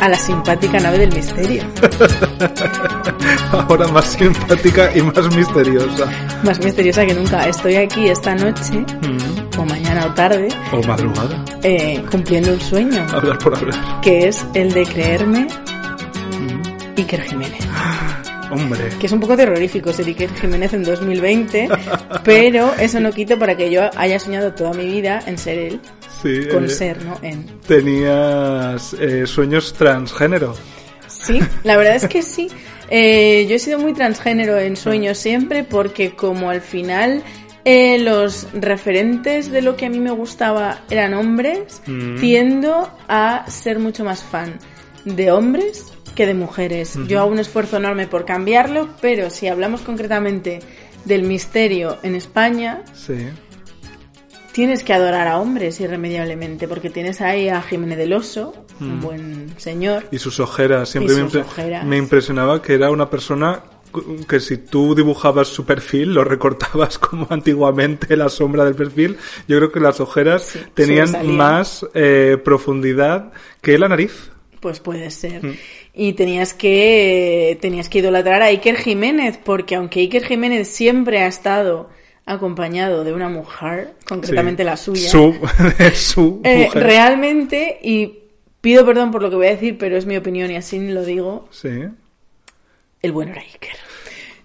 a la simpática nave del misterio. Ahora más simpática y más misteriosa. Más misteriosa que nunca. Estoy aquí esta noche, o mañana o tarde, O madrugada. eh, cumpliendo un sueño, Hablar por hablar. que es el de creerme Iker Jiménez. Hombre. Que es un poco terrorífico ser Iker Jiménez en 2020, pero eso no quita para que yo haya soñado toda mi vida en ser él, Sí. con eh, ser, ¿no? En. Tenías eh, sueños transgénero. Sí, la verdad es que sí. Eh, yo he sido muy transgénero en sueños siempre porque como al final eh, los referentes de lo que a mí me gustaba eran hombres, Mm. tiendo a ser mucho más fan de hombres que de mujeres. Yo hago un esfuerzo enorme por cambiarlo, pero si hablamos concretamente del misterio en España, Sí. Tienes que adorar a hombres irremediablemente, porque tienes ahí a Jiménez del Oso, un buen señor. Y sus ojeras. Siempre me, ojeras. impresionaba que era una persona que si tú dibujabas su perfil, lo recortabas como antiguamente la sombra del perfil, yo creo que las ojeras tenían más eh, profundidad que la nariz. Pues puede ser. Mm. Y tenías que tenías que idolatrar a Iker Jiménez, porque aunque Iker Jiménez siempre ha estado acompañado de una mujer, concretamente Sí. la suya, Su, su eh, mujer. realmente, y pido perdón por lo que voy a decir, pero es mi opinión y así lo digo, Sí. el bueno era Iker.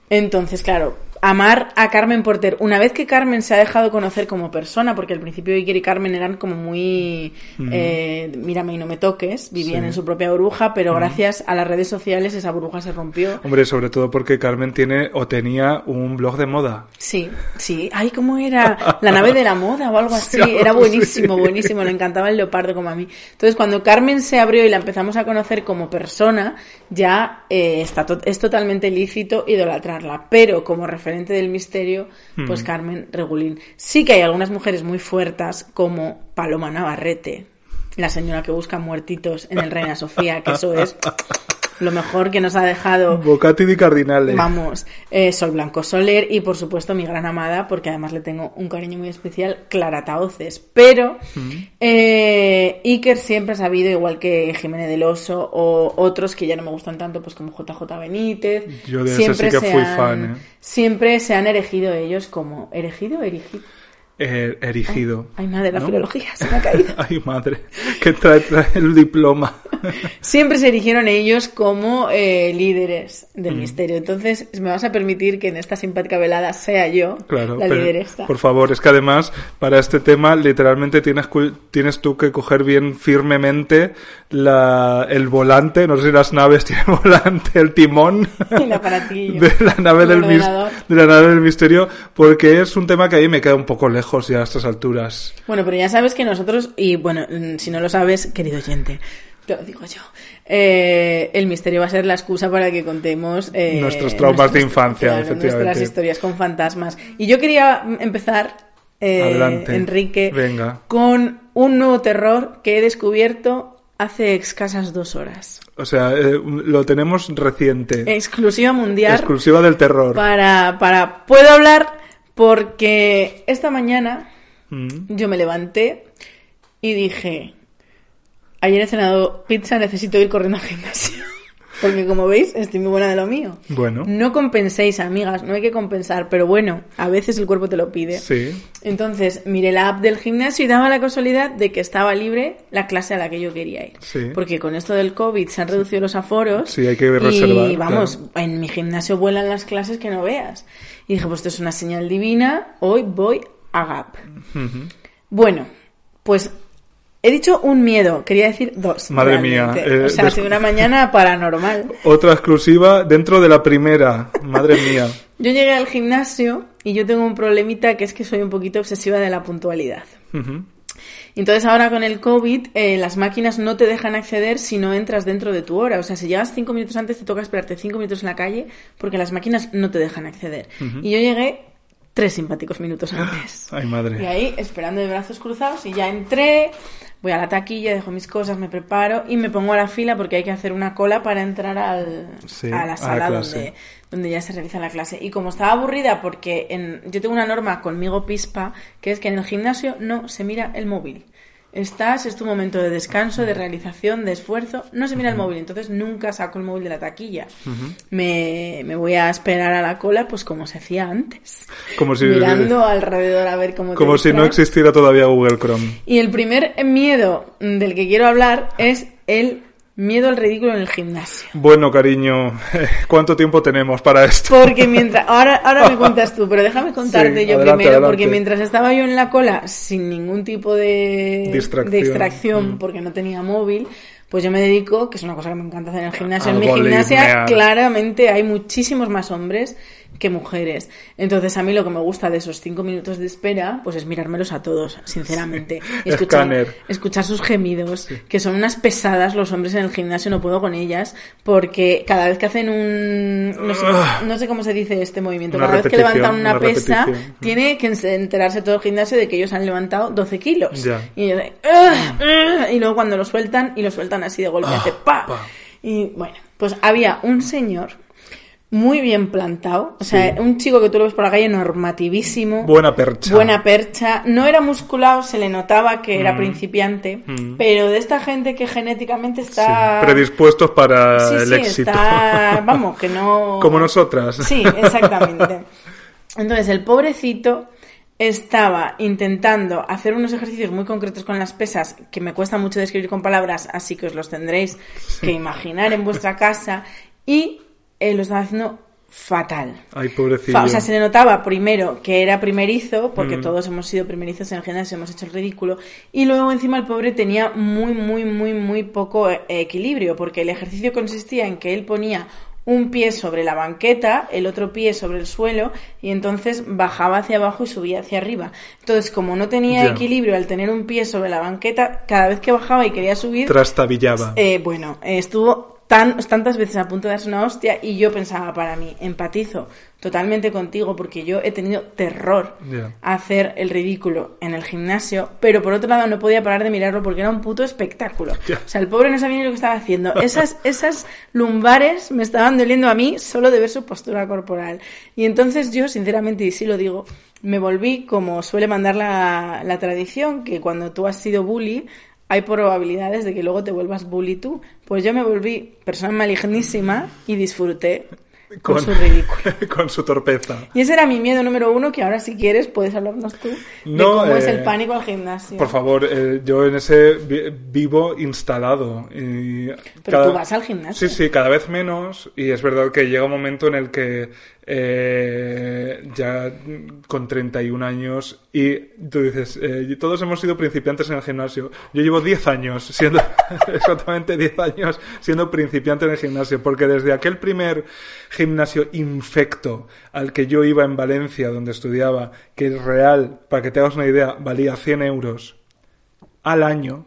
Entonces, claro, amar a Carmen Porter, una vez que Carmen se ha dejado conocer como persona, porque al principio Iker y Carmen eran como muy, eh, mírame y no me toques, vivían Sí. en su propia burbuja, pero gracias a las redes sociales esa burbuja se rompió. Hombre, sobre todo porque Carmen tiene o tenía un blog de moda. Sí, sí. Ay, ¿cómo era? La nave de la moda o algo así. Sí, Era buenísimo, buenísimo. Le encantaba el leopardo como a mí. Entonces, cuando Carmen se abrió y la empezamos a conocer como persona, ya eh, está to- es totalmente lícito idolatrarla. Pero como referente del misterio, pues Hmm. Carmen Regulín. Sí que hay algunas mujeres muy fuertes, como Paloma Navarrete, la señora que busca muertitos en el Reina Sofía, que eso es lo mejor que nos ha dejado Bocati di Cardinale. Vamos, eh, Sol Blanco Soler y por supuesto mi gran amada, porque además le tengo un cariño muy especial, Clara Taoces. Pero eh, Iker siempre ha sabido, igual que Jiménez del Oso o otros que ya no me gustan tanto, pues como JJ Benítez. Yo de ese sí que fui han- fan, ¿eh? Siempre se han erigido ellos como... ¿Erigido erigido? Erigido. Ay, madre, la ¿No? filología se me ha caído. Ay, madre. Que trae, trae el diploma. Siempre se erigieron ellos como eh, líderes Mm. del misterio. Entonces, me vas a permitir que en esta simpática velada sea yo Claro, la lideresa. por favor, es que además para este tema literalmente tienes, tienes tú que coger bien firmemente la, el volante, no sé si las naves tienen volante, el timón El aparatillo. de la nave El del de la nave del misterio, porque es un tema que ahí me queda un poco lejos ya a estas alturas. Bueno, pero ya sabes que nosotros, y bueno, mm, si no lo sabes, querido oyente, te lo digo yo, eh, el misterio va a ser la excusa para que contemos eh, Nuestros traumas de infancia, claro, efectivamente. Nuestras historias con fantasmas. Y yo quería mm, empezar, eh. Enrique, Venga. con un nuevo terror que he descubierto hace escasas dos horas. O sea, eh, lo tenemos reciente. Exclusiva mundial. Exclusiva del terror. Para, para, puedo hablar porque esta mañana Mm. yo me levanté y dije, ayer he cenado pizza, necesito ir corriendo al gimnasio. Porque como veis, estoy muy buena de lo mío. Bueno. No compenséis, amigas, no hay que compensar, pero bueno, a veces el cuerpo te lo pide. Sí. Entonces, miré la app del gimnasio y daba la casualidad de que estaba libre la clase a la que yo quería ir. Sí. Porque con esto del COVID se han reducido los aforos. Sí, hay que reservar, Y vamos, claro. en mi gimnasio vuelan las clases que no veas. Y dije, pues esto es una señal divina, hoy voy a GAP. Bueno, pues he dicho un miedo, quería decir dos. Madre realmente. mía, eh, o sea, ha sido una mañana paranormal. Otra exclusiva dentro de la primera. Madre mía. Yo llegué al gimnasio y yo tengo un problemita que es que soy un poquito obsesiva de la puntualidad. Entonces ahora con el COVID eh, las máquinas no te dejan acceder si no entras dentro de tu hora. O sea, si llegas cinco minutos antes te toca esperarte cinco minutos en la calle porque las máquinas no te dejan acceder. Y yo llegué tres simpáticos minutos antes. Ay, Y madre. ahí esperando de brazos cruzados y ya entré, voy a la taquilla, dejo mis cosas, me preparo y me pongo a la fila porque hay que hacer una cola para entrar al, Sí, a la la sala donde, donde ya se realiza la clase. Y como estaba aburrida porque en, yo tengo una norma conmigo pispa que es que en el gimnasio no se mira el móvil. Estás, es tu momento de descanso, de realización, de esfuerzo, no se mira el móvil, entonces nunca saco el móvil de la taquilla. me, me voy a esperar a la cola, pues como se hacía antes. Como si, Mirando alrededor a ver cómo te como si no existiera todavía Google Chrome. Y el primer miedo del que quiero hablar es el miedo al ridículo en el gimnasio. Bueno, cariño, ¿cuánto tiempo tenemos para esto? Porque mientras. Ahora, ahora me cuentas tú, pero déjame contarte Sí, yo adelante, primero, adelante. porque mientras estaba yo en la cola sin ningún tipo de Distracción. de extracción, Mm. porque no tenía móvil, pues yo me dedico, que es una cosa que me encanta hacer en el gimnasio. Al en mi gimnasia, claramente hay muchísimos más hombres que mujeres. Entonces, a mí lo que me gusta de esos cinco minutos de espera, pues es mirármelos a todos, sinceramente. Escuchar, escuchar sus gemidos, que son unas pesadas los hombres en el gimnasio, no puedo con ellas, porque cada vez que hacen un... No sé, no sé cómo se dice este movimiento, Una cada vez que levantan una, una pesa, repetición. tiene que enterarse todo el gimnasio de que ellos han levantado 12 kilos. Ya. Y, "Ugh, ugh", y luego cuando lo sueltan, y lo sueltan así de golpe, hace pa. Ah, pa. Y bueno, pues había un señor muy bien plantado, o sea, un chico que tú lo ves por la calle normativísimo. Buena percha. Buena percha. No era musculado, se le notaba que era Mm. principiante, Mm. pero de esta gente que genéticamente Sí, está... predispuestos para Sí, el éxito. está... Vamos, que no... Como nosotras. Sí, exactamente. Entonces, el pobrecito estaba intentando hacer unos ejercicios muy concretos con las pesas que me cuesta mucho describir con palabras, así que os los tendréis que imaginar en vuestra casa y él lo estaba haciendo fatal. Ay, pobrecillo. O sea, se le notaba primero que era primerizo, porque Mm. todos hemos sido primerizos en el gimnasio, hemos hecho el ridículo, y luego encima el pobre tenía muy, muy, muy, muy poco eh, equilibrio, porque el ejercicio consistía en que él ponía un pie sobre la banqueta, el otro pie sobre el suelo, y entonces bajaba hacia abajo y subía hacia arriba. Entonces, como no tenía equilibrio al tener un pie sobre la banqueta, cada vez que bajaba y quería subir, Trastabillaba. eh, bueno, eh, estuvo tan, tantas veces a punto de darse una hostia y yo pensaba para mí, empatizo totalmente contigo porque yo he tenido terror a hacer el ridículo en el gimnasio, pero por otro lado no podía parar de mirarlo porque era un puto espectáculo. O sea, el pobre no sabía ni lo que estaba haciendo. Esas, esas lumbares me estaban doliendo a mí solo de ver su postura corporal. Y entonces yo, sinceramente, y sí lo digo, me volví como suele mandar la, la tradición, que cuando tú has sido bully, hay probabilidades de que luego te vuelvas bully tú. Pues yo me volví persona malignísima y disfruté con, su ridículo. con su torpeza. Y ese era mi miedo número uno, que ahora si quieres puedes hablarnos tú de No, cómo es eh, el pánico al gimnasio. Por favor, eh, yo en ese vi- vivo instalado. y Pero tú vas al gimnasio. Sí, sí, cada vez menos. Y es verdad que llega un momento en el que eh, ya con 31 años y tú dices, eh, todos hemos sido principiantes en el gimnasio. Yo llevo 10 años siendo, exactamente 10 años siendo principiante en el gimnasio, porque desde aquel primer gimnasio infecto al que yo iba en Valencia, donde estudiaba, que es real, para que te hagas una idea, valía 100 euros al año.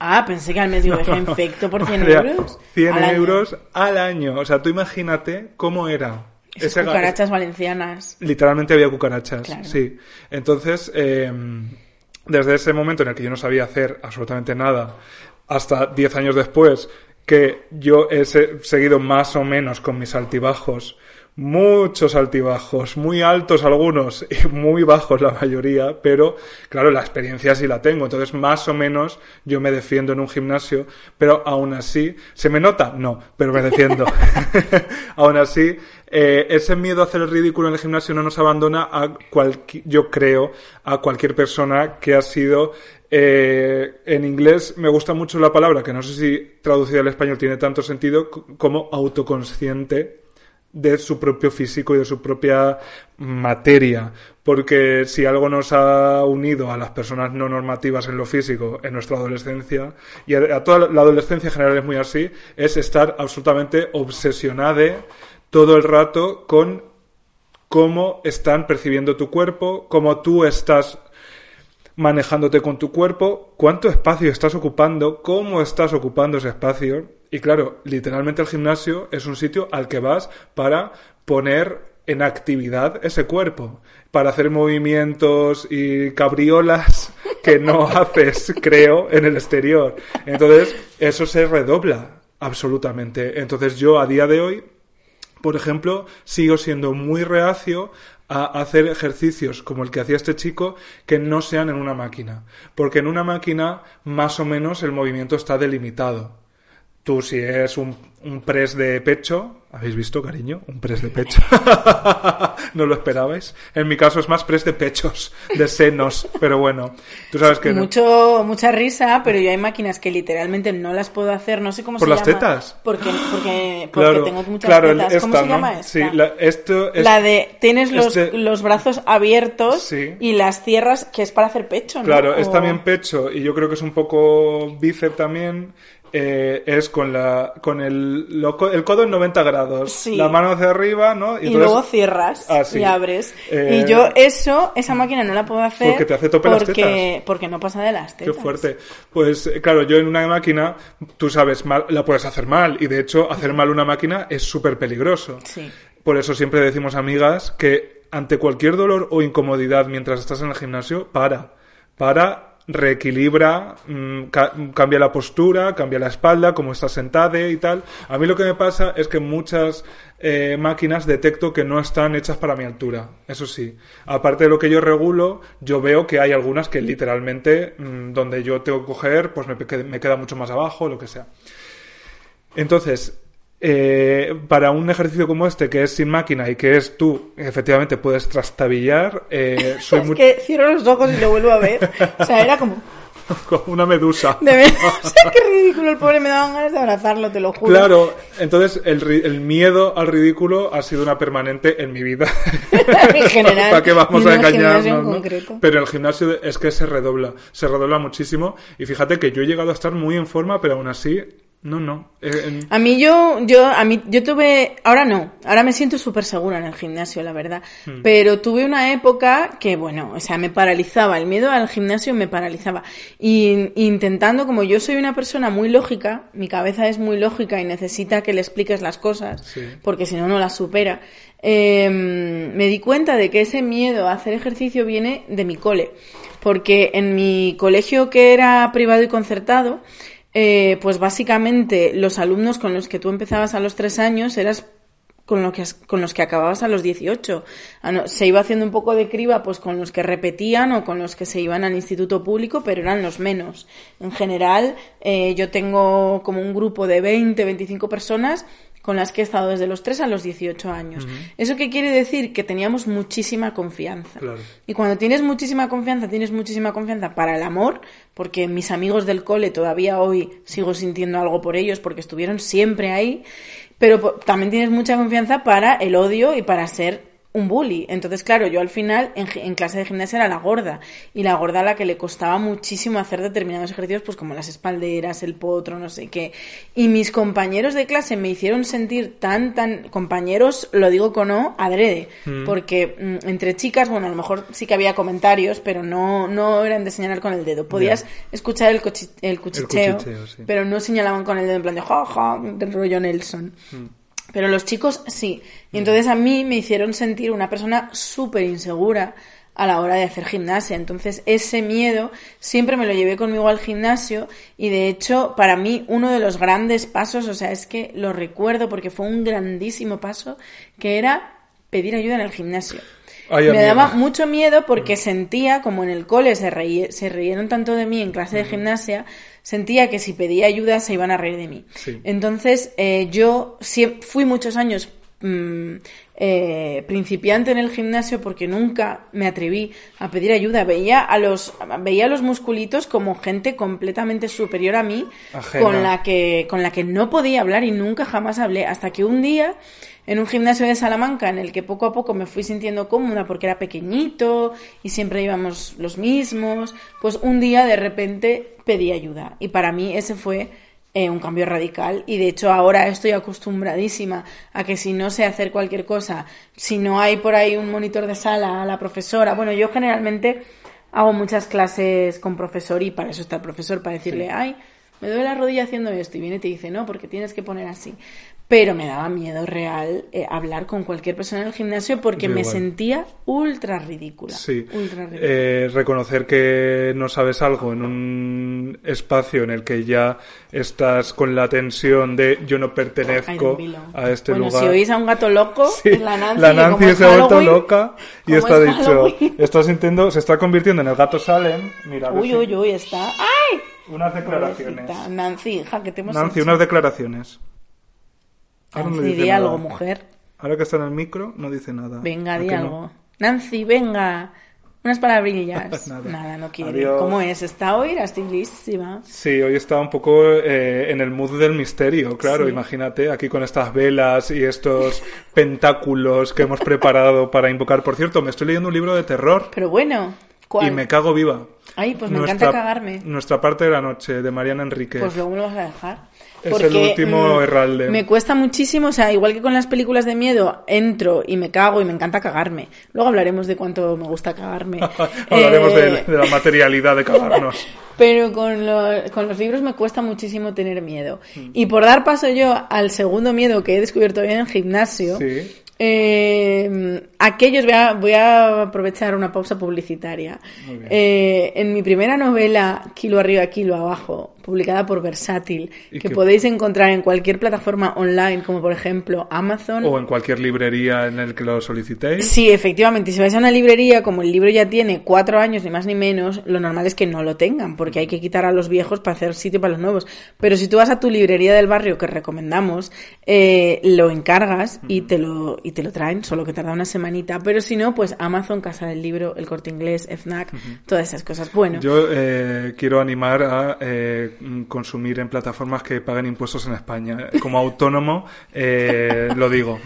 Ah, pensé que al mes digo, dejé infecto por 100 Valía euros. 100 al año. euros al año. O sea, tú imagínate cómo era. Esas cucarachas valencianas. Literalmente había cucarachas, Claro. sí. Entonces, eh, desde ese momento en el que yo no sabía hacer absolutamente nada, hasta 10 años después, que yo he se- seguido más o menos con mis altibajos, muchos altibajos, muy altos algunos y muy bajos la mayoría, pero claro, la experiencia sí la tengo, entonces más o menos yo me defiendo en un gimnasio, pero aún así, ¿se me nota? No, pero me defiendo. aún así, eh, ese miedo a hacer el ridículo en el gimnasio no nos abandona a cualquier, yo creo, a cualquier persona que ha sido eh, en inglés me gusta mucho la palabra, que no sé si traducida al español tiene tanto sentido, como autoconsciente de su propio físico y de su propia materia. Porque si algo nos ha unido a las personas no normativas en lo físico en nuestra adolescencia, y a, toda la adolescencia en general es muy así, es estar absolutamente obsesionada todo el rato con cómo están percibiendo tu cuerpo, cómo tú estás manejándote con tu cuerpo, cuánto espacio estás ocupando, cómo estás ocupando ese espacio. Y claro, literalmente el gimnasio es un sitio al que vas para poner en actividad ese cuerpo, para hacer movimientos y cabriolas que no haces, creo, en el exterior. Entonces, eso se redobla absolutamente. Entonces, yo a día de hoy, por ejemplo, sigo siendo muy reacio a hacer ejercicios como el que hacía este chico que no sean en una máquina. Porque en una máquina más o menos el movimiento está delimitado. Tú si es un, un press de pecho, ¿habéis visto, cariño? Un press de pecho. ¿No lo esperabais? En mi caso es más press de pechos, de senos, pero bueno, tú sabes que... Mucho, Mucha risa, pero yo hay máquinas que literalmente no las puedo hacer, no sé cómo ¿Por se las llama. tetas? Porque, porque, porque tengo muchas claro, tetas. ¿Cómo esta, se llama esta? Sí, la, esto es- La de tienes los, este- los brazos abiertos Sí. y las cierras, que es para hacer pecho, ¿no? Claro, es también pecho y yo creo que es un poco bíceps también. Eh, es con la con el, lo el codo en 90 grados, Sí. la mano hacia arriba, ¿no? Y, entonces- luego cierras Ah, y abres. Eh, y yo eso, esa máquina no la puedo hacer Porque te hace tope las porque, tetas. porque no pasa de las Qué tetas. fuerte. Pues eh, claro, yo en una máquina, tú sabes, mal, la puedes hacer mal y de hecho hacer mal una máquina es súper peligroso. Sí. Por eso siempre decimos, amigas, que ante cualquier dolor o incomodidad mientras estás en el gimnasio, para. Para, reequilibra, mm, ca- cambia la postura, cambia la espalda, cómo estás sentada y tal. A mí lo que me pasa es que muchas eh, máquinas detecto que no están hechas para mi altura. Eso sí. Aparte de lo que yo regulo, yo veo que hay algunas que literalmente, mm, donde yo tengo que coger, pues me queda mucho más abajo, lo que sea. Entonces, eh, para un ejercicio como este, que es sin máquina y que es tú, efectivamente puedes trastabillar, eh, soy Es muy que cierro los ojos y lo vuelvo a ver. O sea, era como... como una medusa. De verdad, o sea, qué ridículo el pobre, me daban ganas de abrazarlo, te lo juro. Claro, entonces el, miedo al ridículo ha sido una permanente en mi vida. En general, ¿Para qué vamos a gimnasio en engañarnos? ¿no? Pero el gimnasio es que se redobla, se redobla muchísimo. Y fíjate que yo he llegado a estar muy en forma, pero aún así, no, no. Eh, A mí yo, yo, a mí, yo tuve, ahora no, ahora me siento súper segura en el gimnasio, la verdad. Hmm. Pero tuve una época que, bueno, o sea, me paralizaba, el miedo al gimnasio me paralizaba. Y intentando, como yo soy una persona muy lógica, mi cabeza es muy lógica y necesita que le expliques las cosas, Sí. porque si no, no las supera. eh, me di cuenta de que ese miedo a hacer ejercicio viene de mi cole. Porque en mi colegio que era privado y concertado, eh, pues básicamente los alumnos con los que tú empezabas a los tres años eras con, lo que, con los que acababas a los 18. Ah, Se iba haciendo un poco de criba pues con los que repetían o con los que se iban al instituto público, pero eran los menos. En general, eh, yo tengo como un grupo de 20, 25 personas con las que he estado desde los 3 a los 18 años. ¿Eso qué quiere decir? Que teníamos muchísima confianza. Claro. Y cuando tienes muchísima confianza, tienes muchísima confianza para el amor, porque mis amigos del cole todavía hoy sigo sintiendo algo por ellos porque estuvieron siempre ahí, pero también tienes mucha confianza para el odio y para ser un bully. Entonces, claro, yo al final en, clase de gimnasia era la gorda y la gorda a la que le costaba muchísimo hacer determinados ejercicios, pues como las espalderas, el potro, no sé qué. Y mis compañeros de clase me hicieron sentir tan, tan, compañeros, lo digo con O, adrede, porque mm, entre chicas, bueno, a lo mejor sí que había comentarios, pero no, no eran de señalar con el dedo. Podías escuchar el, el cuchicheo, cuchicheo, sí. pero no señalaban con el dedo en plan de ja, ja, del rollo Nelson. Pero los chicos sí. Y entonces a mí me hicieron sentir una persona súper insegura a la hora de hacer gimnasia. Entonces, ese miedo siempre me lo llevé conmigo al gimnasio y de hecho, para mí, uno de los grandes pasos, o sea, es que lo recuerdo porque fue un grandísimo paso, que era pedir ayuda en el gimnasio. me daba mucho miedo porque sentía, como en el cole se, se reyeron tanto de mí en clase de gimnasia, sentía que si pedía ayuda se iban a reír de mí. Entonces, eh, yo fui muchos años mm, eh, principiante en el gimnasio porque nunca me atreví a pedir ayuda. Veía a los, veía a los musculitos como gente completamente superior a mí, con la, que, con la que no podía hablar y nunca jamás hablé. Hasta que un día en un gimnasio de Salamanca en el que poco a poco me fui sintiendo cómoda porque era pequeñito y siempre íbamos los mismos, pues un día de repente pedí ayuda y para mí ese fue eh, un cambio radical. Y de hecho ahora estoy acostumbradísima a que si no sé hacer cualquier cosa, si no hay por ahí un monitor de sala, a la profesora, bueno, yo generalmente hago muchas clases con profesor y para eso está el profesor, para decirle, ay, me duele la rodilla haciendo esto y viene y te dice, no, porque tienes que poner así pero me daba miedo real eh, hablar con cualquier persona en el gimnasio porque me sentía ultra ridícula. Sí. Eh, reconocer que no sabes algo en un espacio en el que ya estás con la tensión de yo no pertenezco a este bueno, lugar. Si oís a un gato loco, la Nancy, la Nancy se ha vuelto loca y está dicho, está sintiendo, se está convirtiendo en el gato Salem. Mira, uy, uy, uy, está. ¡Ay! Unas declaraciones. Nancy, hija, que te hemos Nancy, unas declaraciones. Nancy, di algo, mujer. Ahora que está en el micro, no dice nada. Venga, di algo. Nancy, venga. Unas palabrillas. nada. no quiere. ¿Cómo es? ¿Está hoy? Era estilísima. Sí, hoy está un poco eh, en el mood del misterio, claro. Imagínate, aquí con estas velas y estos pentáculos que hemos preparado para invocar. Por cierto, me estoy leyendo un libro de terror. Pero bueno, ¿cuál? Y me cago viva. Ay, pues me encanta cagarme. Nuestra parte de la noche, de Mariana Enrique. Pues luego me lo vas a dejar. Es el último mm, Me cuesta muchísimo, o sea, igual que con las películas de miedo, entro y me cago y me encanta cagarme. Luego hablaremos de cuánto me gusta cagarme. hablaremos de, la materialidad de cagarnos. Pero con, con, los libros me cuesta muchísimo tener miedo. Mm. Y por dar paso yo al segundo miedo que he descubierto hoy en el gimnasio, eh, aquellos, voy a, voy a, aprovechar una pausa publicitaria. Eh, en mi primera novela, Kilo arriba, Kilo abajo, publicada por Versátil, que, podéis encontrar en cualquier plataforma online, como por ejemplo Amazon. O en cualquier librería en el que lo solicitéis. Sí, efectivamente. Si vais a una librería, como el libro ya tiene cuatro años, ni más ni menos, lo normal es que no lo tengan, porque hay que quitar a los viejos para hacer sitio para los nuevos. Pero si tú vas a tu librería del barrio, que recomendamos, eh, lo encargas y, te lo, y te lo traen, solo que tarda una semanita. Pero si no, pues Amazon, Casa del Libro, El Corte Inglés, FNAC, todas esas cosas. Bueno. Yo eh, quiero animar a eh, consumir en plataformas que paguen impuestos en España. Como autónomo, eh, lo digo.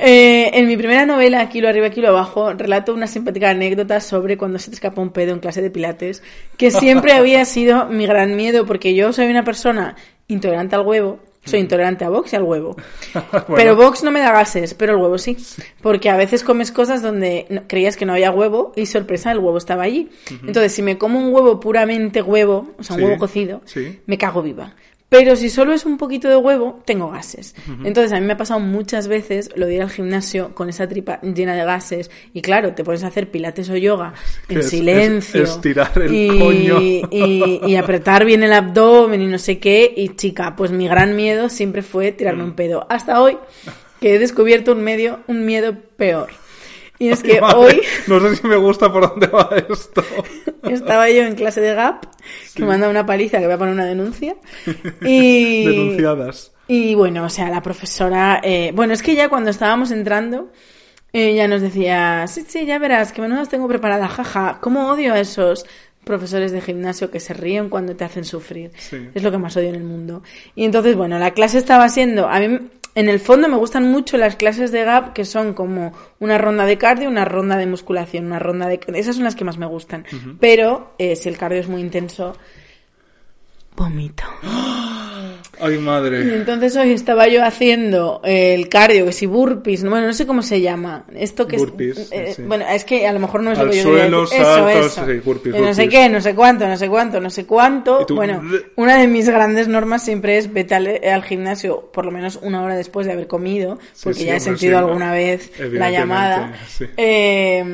Eh, en mi primera novela, Kilo arriba, Kilo abajo, relato una simpática anécdota sobre cuando se te escapa un pedo en clase de pilates, que siempre había sido mi gran miedo, porque yo soy una persona intolerante al huevo, soy intolerante a Vox y al huevo. Pero Vox no me da gases, pero el huevo sí. Porque a veces comes cosas donde creías que no había huevo y sorpresa, el huevo estaba allí. Entonces, si me como un huevo puramente huevo, o sea, un huevo cocido, me cago viva. Pero si solo es un poquito de huevo, tengo gases. Entonces, a mí me ha pasado muchas veces lo de ir al gimnasio con esa tripa llena de gases. Y claro, te pones a hacer pilates o yoga en silencio. estirar el y, Y, apretar bien el abdomen y no sé qué. Y chica, pues mi gran miedo siempre fue tirarme un pedo. Hasta hoy, que he descubierto un medio, un miedo peor. Y es que hoy... No sé si me gusta por dónde va esto. Estaba yo en clase de GAP, que me manda una paliza que voy a poner una denuncia. Y... Denunciadas. Y bueno, o sea, la profesora... Eh, bueno, es que ya cuando estábamos entrando, ella nos decía, sí, sí, ya verás, que menudas tengo preparada, jaja, ¿cómo odio a esos profesores de gimnasio que se ríen cuando te hacen sufrir? Es lo que más odio en el mundo. Y entonces, bueno, la clase estaba siendo... A mí en el fondo me gustan mucho las clases de GAP que son como una ronda de cardio, una ronda de musculación, una ronda de... Esas son las que más me gustan. Pero eh, si el cardio es muy intenso, vomito. Ay, Y madre. entonces hoy estaba yo haciendo el cardio, que si burpees, no- bueno, no sé cómo se llama. Esto que es- Burpees, eh, sí. Bueno, es que a lo mejor no es Al lo que yo suelo, decir. saltos, eso, sí, eso. burpees, Eh, No sé burpees. qué, no sé cuánto, no sé cuánto, no sé cuánto. Y Bueno, una de mis grandes normas siempre es vete al, al gimnasio por lo menos una hora después de haber comido, Sí, porque sí, ya he sentido sí, alguna vez la llamada. sí. Eh,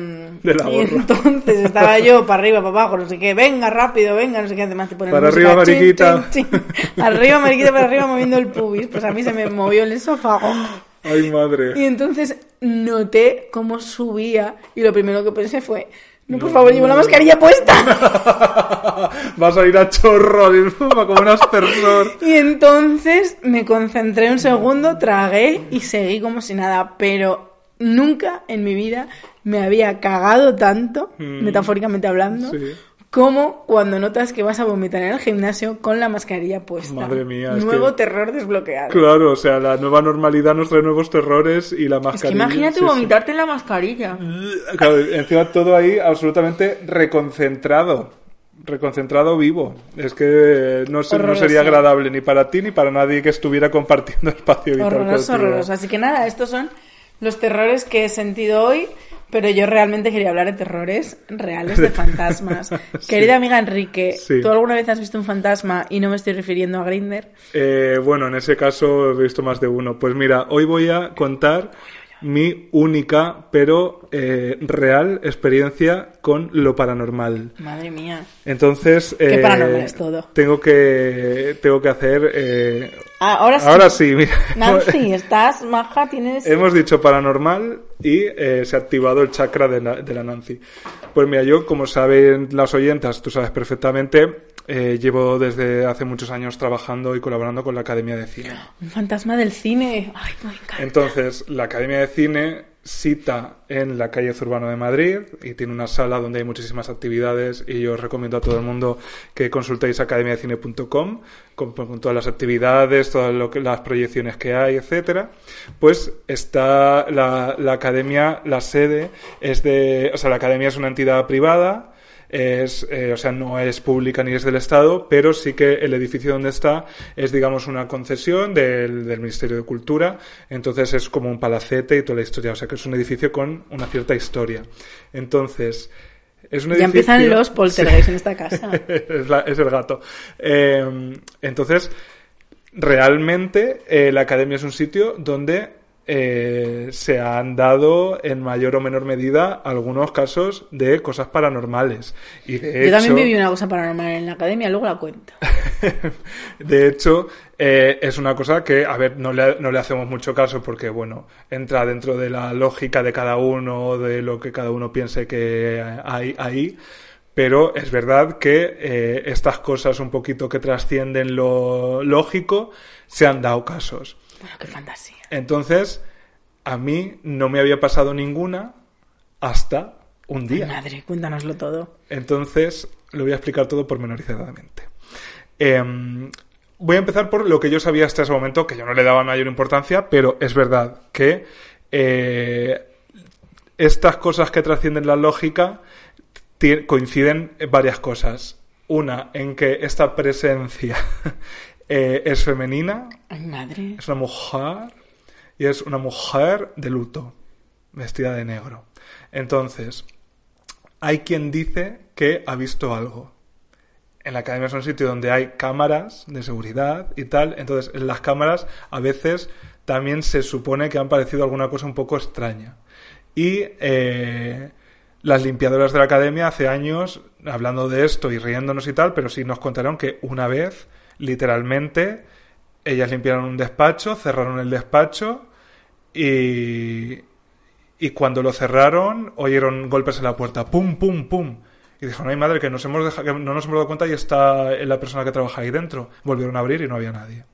De la y entonces estaba yo para arriba, para abajo, no sé qué, venga rápido, venga, no sé qué, además te ponen Para música, arriba, chin, mariquita. chin, chin. Arriba, mariquita, para arriba, moviendo el pubis. Pues a mí se me movió el esófago. Ay, madre. Y entonces noté cómo subía y lo primero que pensé fue, no, por favor, llevo la mascarilla puesta. Vas a ir a chorro como un aspersor. Y entonces me concentré un segundo, tragué y seguí como si nada, pero nunca en mi vida me había cagado tanto, Mm. metafóricamente hablando, Sí. Como cuando notas que vas a vomitar en el gimnasio con la mascarilla puesta. Madre mía, es Nuevo que- terror desbloqueado. Claro, o sea, la nueva normalidad nos trae nuevos terrores y la Es que mascarilla. imagínate sí, sí. vomitarte en la mascarilla. Claro, encima todo ahí absolutamente reconcentrado. Reconcentrado vivo. Es que no, se- no sería agradable ni para ti ni para nadie que estuviera compartiendo espacio vital Horroroso, horroroso. Así que nada, estos son los terrores que he sentido hoy, pero yo realmente quería hablar de terrores reales de fantasmas. Querida amiga Enrique, Sí. ¿tú alguna vez has visto un fantasma y no me estoy refiriendo a Grinder? Eh, bueno, en ese caso he visto más de uno. Pues mira, hoy voy a contar mi única pero eh, real experiencia con lo paranormal. Madre mía. Entonces, Qué eh, paranormal es todo. Tengo que tengo que hacer. eh, Ah, ahora sí. ahora sí, mira. Nancy, estás maja, tienes... Hemos dicho paranormal y eh, se ha activado el chakra de la, de la Nancy. Pues mira, yo, como saben las oyentas, tú sabes perfectamente, eh, llevo desde hace muchos años trabajando y colaborando con la Academia de Cine. Un fantasma del cine. Ay, me encanta. Entonces, la Academia de Cine cita en la calle Zurbano de Madrid y tiene una sala donde hay muchísimas actividades y yo os recomiendo a todo el mundo que consultéis academiadecine.com con, con todas las actividades, todas lo que, las proyecciones que hay, etcétera. Pues está la, la academia, la sede es de, o sea, la academia es una entidad privada es, eh, o sea, no es pública ni es del Estado, pero sí que el edificio donde está es, digamos, una concesión del, del Ministerio de Cultura, entonces es como un palacete y toda la historia, o sea, que es un edificio con una cierta historia. Entonces, es un Ya empiezan los poltergeist en esta casa. es, la- es el gato. Eh, entonces, realmente eh, la academia es un sitio donde eh, se han dado en mayor o menor medida algunos casos de cosas paranormales. Y de Yo también viví una cosa paranormal en la academia, luego la cuento. de hecho, eh, es una cosa que, a ver, no le, no le hacemos mucho caso porque, bueno, entra dentro de la lógica de cada uno, de lo que cada uno piense que hay ahí. Pero es verdad que eh, estas cosas un poquito que trascienden lo lógico se han dado casos. Bueno, qué fantasía. Entonces, a mí no me había pasado ninguna hasta un Ay, día. madre, cuéntanoslo todo. Entonces, lo voy a explicar todo pormenorizadamente. Em, voy a empezar por lo que yo sabía hasta ese momento, que yo no le daba mayor importancia, pero es verdad que eh, estas cosas que trascienden la lógica coinciden en varias cosas. Una, en que esta presencia eh, es femenina, Ay, madre. es una mujer y es una mujer de luto, vestida de negro. Entonces, hay quien dice que ha visto algo. En la academia es un sitio donde hay cámaras de seguridad y tal, entonces en las cámaras a veces también se supone que han parecido alguna cosa un poco extraña. Y eh, las limpiadoras de la academia hace años, hablando de esto y riéndonos y tal, pero sí nos contaron que una vez, literalmente, ellas limpiaron un despacho, cerraron el despacho y, y cuando lo cerraron oyeron golpes en la puerta, pum, pum, pum. Y dijeron, ay madre, que, nos hemos deja- que no nos hemos dado cuenta y está la persona que trabaja ahí dentro. Volvieron a abrir y no había nadie.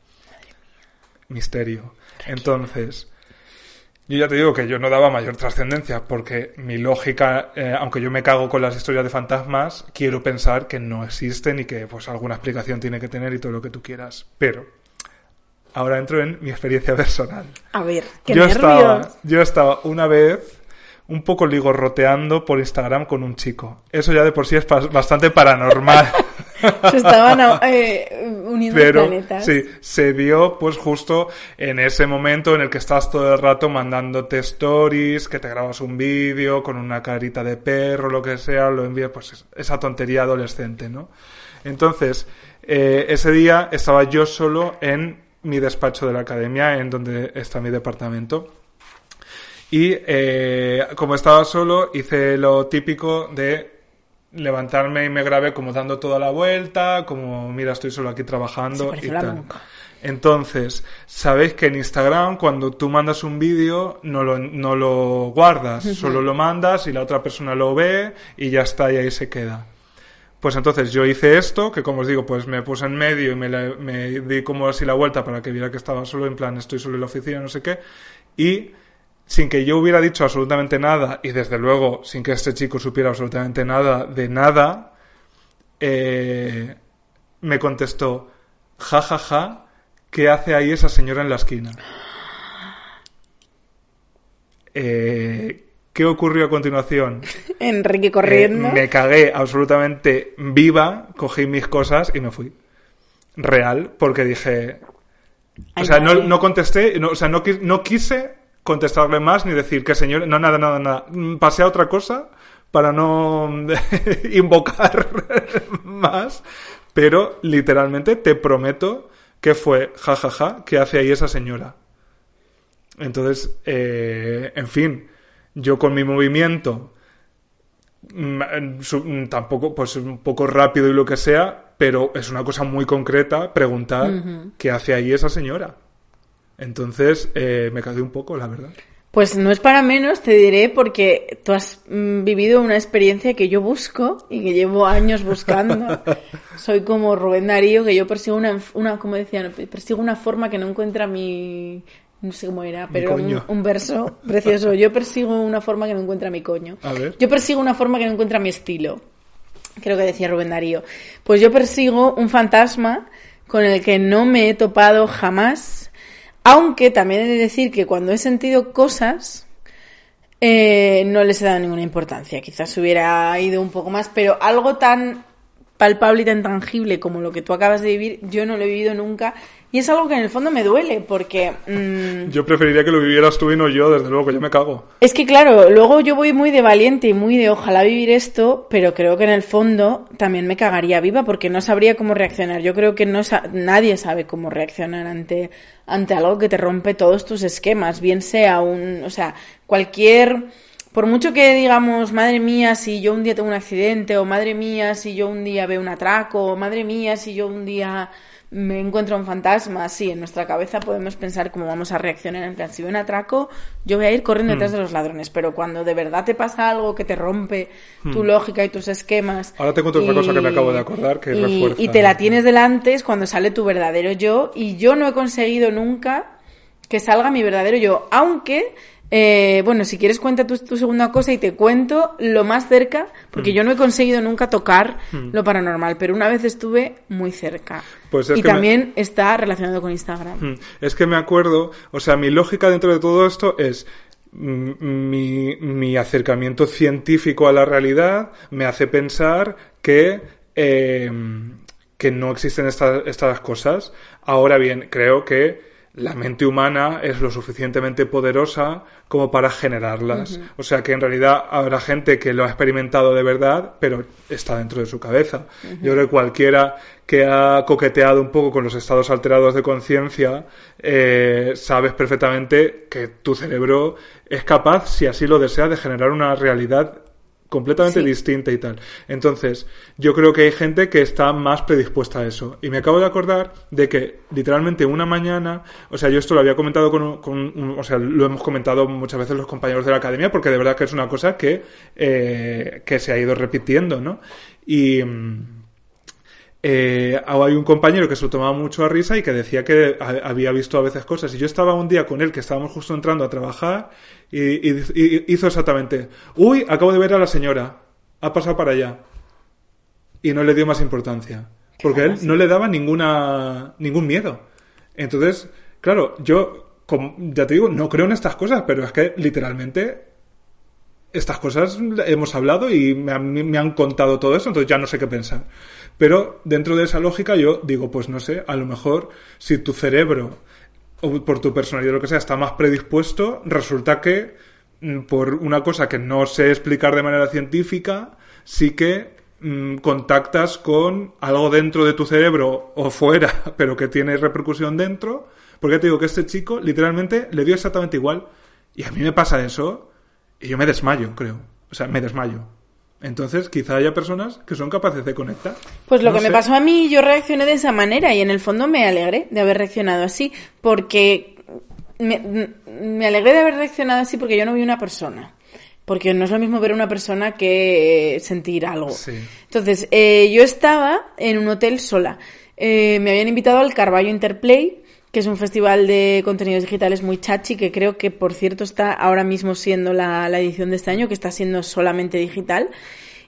Misterio. Entonces, yo ya te digo que yo no daba mayor trascendencia porque mi lógica, eh, aunque yo me cago con las historias de fantasmas, quiero pensar que no existen y que pues alguna explicación tiene que tener y todo lo que tú quieras. Pero ahora entro en mi experiencia personal A ver, qué yo nervios. estaba, yo estaba una vez, un poco ligorroteando por Instagram con un chico. Eso ya de por sí es bastante paranormal. se estaban eh, uniendo Pero, planetas. Sí, se dio pues justo en ese momento en el que estás todo el rato mandándote stories, que te grabas un vídeo con una carita de perro, lo que sea, lo envías, pues esa tontería adolescente, ¿no? Entonces, eh, ese día estaba yo solo en mi despacho de la academia, en donde está mi departamento. Y eh, como estaba solo, hice lo típico de levantarme y me grabé como dando toda la vuelta, como mira, estoy solo aquí trabajando y tal. Entonces, sabéis que en Instagram cuando tú mandas un vídeo no lo, no lo guardas, solo lo mandas y la otra persona lo ve y ya está y ahí se queda. Pues entonces yo hice esto, que como os digo, pues me puse en medio y me, me di como así la vuelta para que viera que estaba solo, en plan estoy solo en la oficina, no sé qué, y sin que yo hubiera dicho absolutamente nada y desde luego sin que este chico supiera absolutamente nada de nada, eh, me contestó, ja, ja, ja, ¿qué hace ahí esa señora en la esquina? Eh, ¿Qué ocurrió a continuación? Enrique corriendo. Eh, me cagué absolutamente viva, cogí mis cosas y me fui. Real, porque dije... o sea, no, no contesté, no, o sea, no, no quise contestarle más ni decir que señor, no, nada, nada, nada. Mm, pasé a otra cosa para no invocar más, pero literalmente te prometo que fue jajaja, ja, ja, ¿qué hace ahí esa señora? Entonces, eh, en fin, yo con mi movimiento, mm, mm, tampoco, pues un poco rápido y lo que sea, pero es una cosa muy concreta preguntar qué hace ahí esa señora. Entonces eh, me cagué un poco, la verdad. Pues no es para menos, te diré, porque tú has mm, vivido una experiencia que yo busco y que llevo años buscando. Soy como Rubén Darío, que yo persigo una, una como decía, persigo una forma que no encuentra mi... No sé cómo era, pero un, un, verso precioso. Yo persigo una forma que no encuentra mi coño. A ver. Yo persigo una forma que no encuentra mi estilo. Creo que decía Rubén Darío. Pues yo persigo un fantasma con el que no me he topado jamás aunque también he de decir que cuando he sentido cosas, eh, no les he dado ninguna importancia. Quizás hubiera ido un poco más, pero algo tan palpable y tan tangible como lo que tú acabas de vivir, yo no lo he vivido nunca y es algo que en el fondo me duele porque... Mmm, yo preferiría que lo vivieras tú y no yo, desde luego, que yo me cago. Es que claro, luego yo voy muy de valiente y muy de ojalá vivir esto, pero creo que en el fondo también me cagaría viva porque no sabría cómo reaccionar. Yo creo que no nadie sabe cómo reaccionar ante, ante algo que te rompe todos tus esquemas, bien sea un... O sea, cualquier... Por mucho que digamos, madre mía, si yo un día tengo un accidente, o madre mía, si yo un día veo un atraco, o madre mía, si yo un día me encuentro un fantasma, sí, en nuestra cabeza podemos pensar cómo vamos a reaccionar. En plan, si veo un atraco, yo voy a ir corriendo detrás mm. de los ladrones. Pero cuando de verdad te pasa algo que te rompe tu mm. lógica y tus esquemas. Ahora te cuento otra cosa que me acabo de acordar que y, refuerza. Y te la tienes delante es cuando sale tu verdadero yo. Y yo no he conseguido nunca que salga mi verdadero yo. Aunque eh, bueno, si quieres cuenta tu, segunda cosa y te cuento lo más cerca, porque mm. yo no he conseguido nunca tocar mm. lo paranormal, pero una vez estuve muy cerca. Pues y también está relacionado con Instagram. Mm. Es que me acuerdo, o sea, mi lógica dentro de todo esto es mi, mi acercamiento científico a la realidad me hace pensar que, eh, que no existen estas, estas cosas. Ahora bien, creo que la mente humana es lo suficientemente poderosa como para generarlas. O sea que en realidad habrá gente que lo ha experimentado de verdad, pero está dentro de su cabeza. Yo creo que cualquiera que ha coqueteado un poco con los estados alterados de conciencia, eh, sabes perfectamente que tu cerebro es capaz, si así lo desea, de generar una realidad completamente distinta y tal. Entonces, yo creo que hay gente que está más predispuesta a eso. Y me acabo de acordar de que literalmente una mañana, o sea, yo esto lo había comentado con, con o sea, lo hemos comentado muchas veces los compañeros de la academia, porque de verdad que es una cosa que, eh, que se ha ido repitiendo, ¿no? Y... Eh, hay un compañero que se lo tomaba mucho a risa y que decía que había visto a veces cosas. Y yo estaba un día con él, que estábamos justo entrando a trabajar, y, hizo exactamente, uy, acabo de ver a la señora, ha pasado para allá. Y no le dio más importancia. Porque él no le daba ninguna, ningún miedo. Entonces, claro, yo, ya te digo, no creo en estas cosas, pero es que literalmente estas cosas hemos hablado y me han, me han contado todo eso, entonces ya no sé qué pensar. Pero dentro de esa lógica yo digo, pues no sé, a lo mejor si tu cerebro o por tu personalidad o lo que sea está más predispuesto, resulta que mm, por una cosa que no sé explicar de manera científica, sí que mm, contactas con algo dentro de tu cerebro o fuera, pero que tiene repercusión dentro, porque te digo que este chico literalmente le dio exactamente igual. Y a mí me pasa eso y yo me desmayo, creo. O sea, me desmayo. Entonces, quizá haya personas que son capaces de conectar. Pues lo No que me pasó a mí, yo reaccioné de esa manera y en el fondo me alegré de haber reaccionado así, porque me, me alegré de haber reaccionado así porque yo no vi una persona. Porque no es lo mismo ver a una persona que sentir algo. Sí. Entonces, eh, yo estaba en un hotel sola. Eh, me habían invitado al Carballo Interplay, que es un festival de contenidos digitales muy chachi, que creo que, por cierto, está ahora mismo siendo la, la edición de este año, que está siendo solamente digital.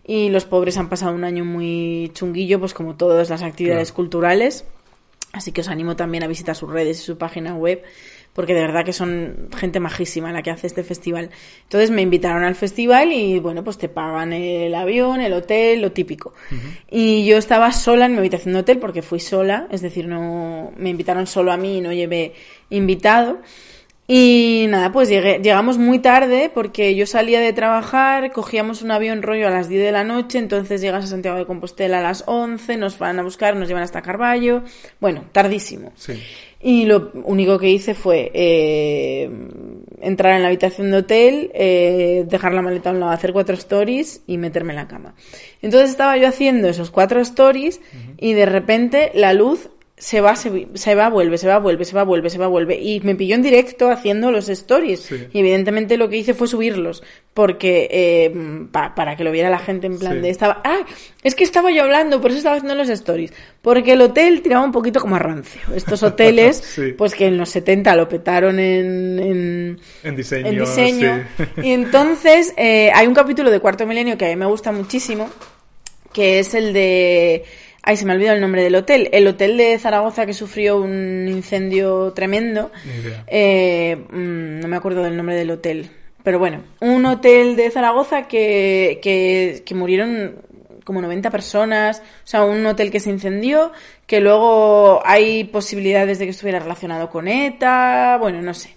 Y los pobres han pasado un año muy chunguillo, pues como todas las actividades Claro. culturales. Así que os animo también a visitar sus redes y su página web, porque de verdad que son gente majísima la que hace este festival. Entonces me invitaron al festival y bueno, pues te pagan el avión, el hotel, lo típico. Y yo estaba sola en mi habitación de hotel porque fui sola, es decir, no me invitaron solo a mí y no llevé invitado. Y nada, pues llegué, llegamos muy tarde porque yo salía de trabajar, cogíamos un avión rollo a las 10 de la noche, entonces llegas a Santiago de Compostela a las 11, nos van a buscar, nos llevan hasta Carballo, bueno, tardísimo. Sí. Y lo único que hice fue eh, entrar en la habitación de hotel, eh, dejar la maleta a un lado, hacer cuatro stories y meterme en la cama. Entonces estaba yo haciendo esos cuatro stories y de repente la luz se va, se, se va, vuelve, se va, vuelve, se va, vuelve, se va, vuelve. Y me pilló en directo haciendo los stories. Sí. Y evidentemente lo que hice fue subirlos. Porque, eh, pa- para que lo viera la gente en plan Sí. de estaba, ah, es que estaba yo hablando, por eso estaba haciendo los stories. Porque el hotel tiraba un poquito como a rancio. Estos hoteles, Sí. pues que en los 70 lo petaron en, en, En diseño. en diseño. Y entonces eh, hay un capítulo de Cuarto Milenio que a mí me gusta muchísimo, que es el de... Ay, se me ha olvidado el nombre del hotel. El hotel de Zaragoza que sufrió un incendio tremendo. Eh, mm, no me acuerdo del nombre del hotel. Pero bueno, un hotel de Zaragoza que, que, que murieron como 90 personas. O sea, un hotel que se incendió, que luego hay posibilidades de que estuviera relacionado con ETA. Bueno, no sé.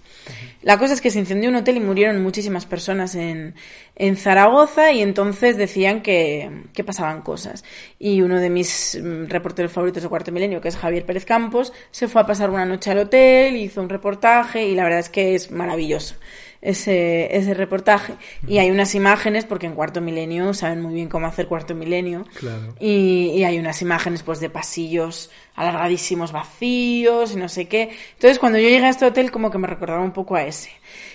La cosa es que se incendió un hotel y murieron muchísimas personas en, en Zaragoza y entonces decían que, que pasaban cosas. Y uno de mis mm, reporteros favoritos de Cuarto Milenio, que es Javier Pérez Campos, se fue a pasar una noche al hotel, hizo un reportaje y la verdad es que es maravilloso ese, ese reportaje. Y hay unas imágenes, porque en Cuarto Milenio saben muy bien cómo hacer Cuarto Milenio. Claro. Y, y hay unas imágenes pues de pasillos alargadísimos vacíos y no sé qué. Entonces cuando yo llegué a este hotel como que me recordaba un poco a ese.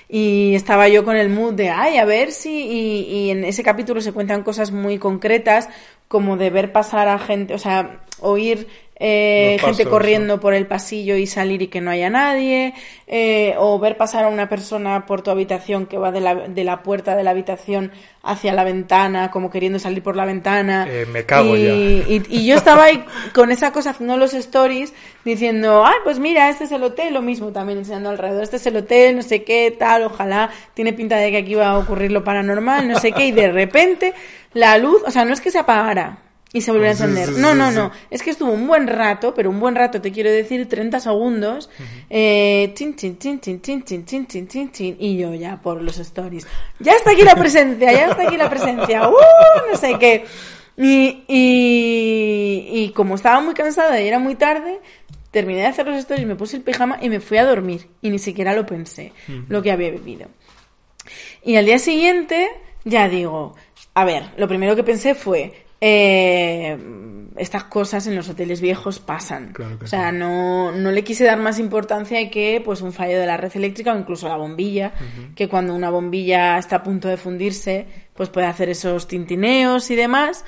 Y estaba yo con el mood de, ay, a ver si... Y, y en ese capítulo se cuentan cosas muy concretas como de ver pasar a gente, o sea, oír eh, gente corriendo por el pasillo y salir y que no haya nadie, eh, o ver pasar a una persona por tu habitación que va de la, de la puerta de la habitación hacia la ventana, como queriendo salir por la ventana. Eh, me cago y, ya. Y, y yo estaba ahí con esa cosa haciendo los stories, diciendo, ay, pues mira, este es el hotel, lo mismo también enseñando alrededor, este es el hotel, no sé qué, tal, ojalá, tiene pinta de que aquí va a ocurrir lo paranormal, no sé qué, y de repente la luz, o sea, no es que se apagara y se volviera a encender, sí, no, sí, no, no, es que estuvo un buen rato, pero un buen rato, te quiero decir, 30 segundos, eh, chin, chin, chin, chin, chin, chin, chin, chin, chin, chin, y yo ya por los stories, ya está aquí la presencia, ya está aquí la presencia, ¡uh! no sé qué. Y, y, y como estaba muy cansada y era muy tarde, terminé de hacer los stories, me puse el pijama y me fui a dormir, y ni siquiera lo pensé, lo que había vivido. Y al día siguiente, ya digo, a ver, lo primero que pensé fue, eh, estas cosas en los hoteles viejos pasan. Claro o sea, sí. no, no le quise dar más importancia que pues un fallo de la red eléctrica o incluso la bombilla, que cuando una bombilla está a punto de fundirse, pues puede hacer esos tintineos y demás.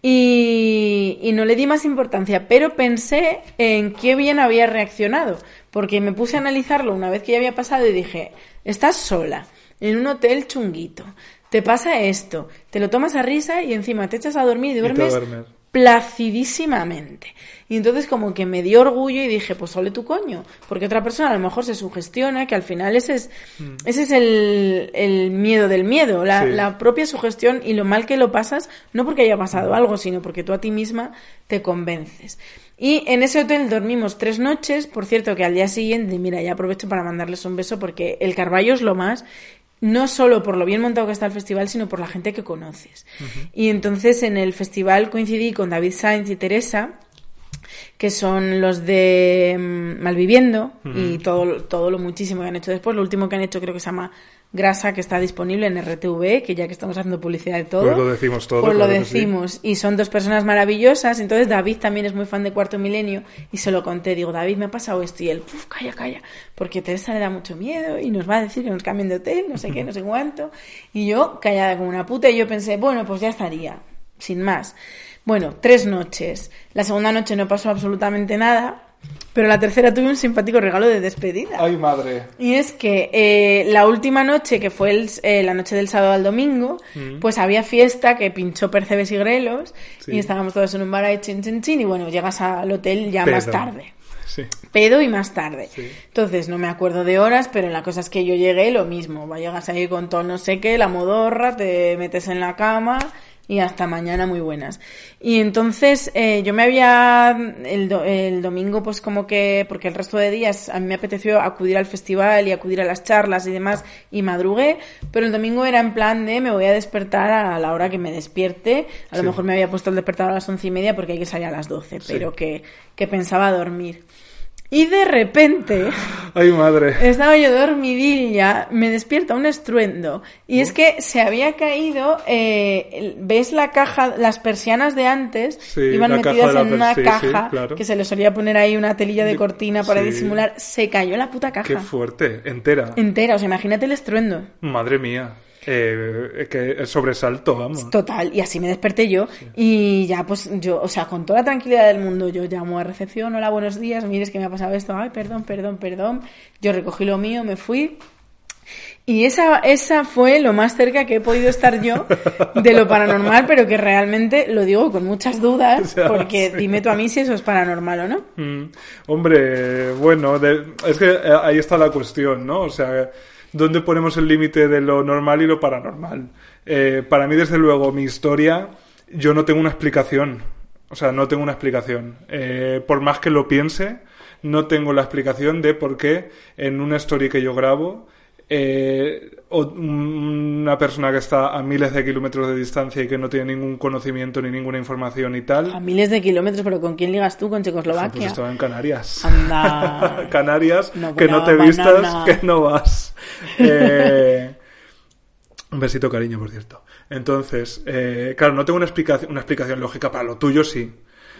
y, y no le di más importancia, pero pensé en qué bien había reaccionado, porque me puse a analizarlo una vez que ya había pasado y dije, estás sola, en un hotel chunguito, te pasa esto, te lo tomas a risa y encima te echas a dormir y duermes placidísimamente. Y entonces como que me dio orgullo y dije, pues ole tu coño, porque otra persona a lo mejor se sugestiona, que al final ese es, Mm. ese es el, el miedo del miedo, la, Sí. la propia sugestión y lo mal que lo pasas, no porque haya pasado algo, sino porque tú a ti misma te convences. Y en ese hotel dormimos tres noches, por cierto que al día siguiente, mira, ya aprovecho para mandarles un beso porque el Carballo es lo más, no solo por lo bien montado que está el festival, sino por la gente que conoces. Y entonces en el festival coincidí con David Sainz y Teresa, que son los de mm, Malviviendo y todo, todo lo muchísimo que han hecho después. Lo último que han hecho creo que se llama Grasa, que está disponible en RTV, que ya que estamos haciendo publicidad de todo. Pues lo decimos todo, Pues lo claro que sí. decimos. Y son dos personas maravillosas. Entonces David también es muy fan de Cuarto Milenio y se lo conté. Digo, David, me ha pasado esto. Y él, Puf, calla, calla. Porque Teresa le da mucho miedo y nos va a decir que nos cambien de hotel, no sé qué, no sé cuánto. Y yo, callada como una puta, y yo pensé, bueno, pues ya estaría. Sin más. Bueno, tres noches. La segunda noche no pasó absolutamente nada. Pero la tercera tuve un simpático regalo de despedida. Ay, madre. Y es que eh, la última noche, que fue el- eh, la noche del sábado al domingo, pues había fiesta que pinchó Percebes y Grelos Sí. y estábamos todos en un bar ahí chin chin chin y bueno, llegas al hotel ya Pedo. más tarde. Sí. Pedo y más tarde. Sí. Entonces, no me acuerdo de horas, pero la cosa es que yo llegué lo mismo. Va, llegas ahí con todo no sé qué, la modorra, te metes en la cama y hasta mañana muy buenas. Y entonces eh, yo me había el, do- el domingo pues como que porque el resto de días a mí me apeteció acudir al festival y acudir a las charlas y demás y madrugué, pero el domingo era en plan de me voy a despertar a la hora que me despierte. A lo mejor me había puesto el despertador a las once y media porque hay que salir a las doce, pero que, que pensaba dormir. Y de repente Ay, madre. estaba yo dormidilla, me despierta un estruendo. Y es que se había caído, eh, ¿ves la caja, las persianas de antes? Sí, Iban caja metidas en una per- sí, sí, caja claro. que se le solía poner ahí una telilla de cortina para disimular. Se cayó la puta Qué caja. fuerte. Entera. Entera, o sea, imagínate el estruendo. Madre mía. Eh, que sobresalto, vamos. Total, y así me desperté yo. Y ya, pues yo, o sea, con toda la tranquilidad del mundo, yo llamo a recepción, hola, buenos días, mires que me ha pasado esto, ay, perdón, perdón, perdón. Yo recogí lo mío, me fui. Y esa, esa fue lo más cerca que he podido estar yo de lo paranormal, pero que realmente lo digo con muchas dudas, porque sí. dime tú a mí si eso es paranormal o no. Mm, hombre, bueno, de- es que eh, ahí está la cuestión, ¿no? O sea, ¿dónde ponemos el límite de lo normal y lo paranormal? Eh, para mí, desde luego, mi historia, yo no tengo una explicación. O sea, no tengo una explicación. Eh, por más que lo piense, no tengo la explicación de por qué en una story que yo grabo, eh, una persona que está a miles de kilómetros de distancia y que no tiene ningún conocimiento ni ninguna información y tal, A miles de kilómetros, pero ¿con quién ligas tú? ¿Con pues Checoslovaquia? estaba en Canarias. Anda. Canarias, No que no te volaba vistas, banana. que no vas. Eh, un besito, cariño, por cierto. Entonces, eh, claro, no tengo una explicación, una explicación lógica. Para lo tuyo sí.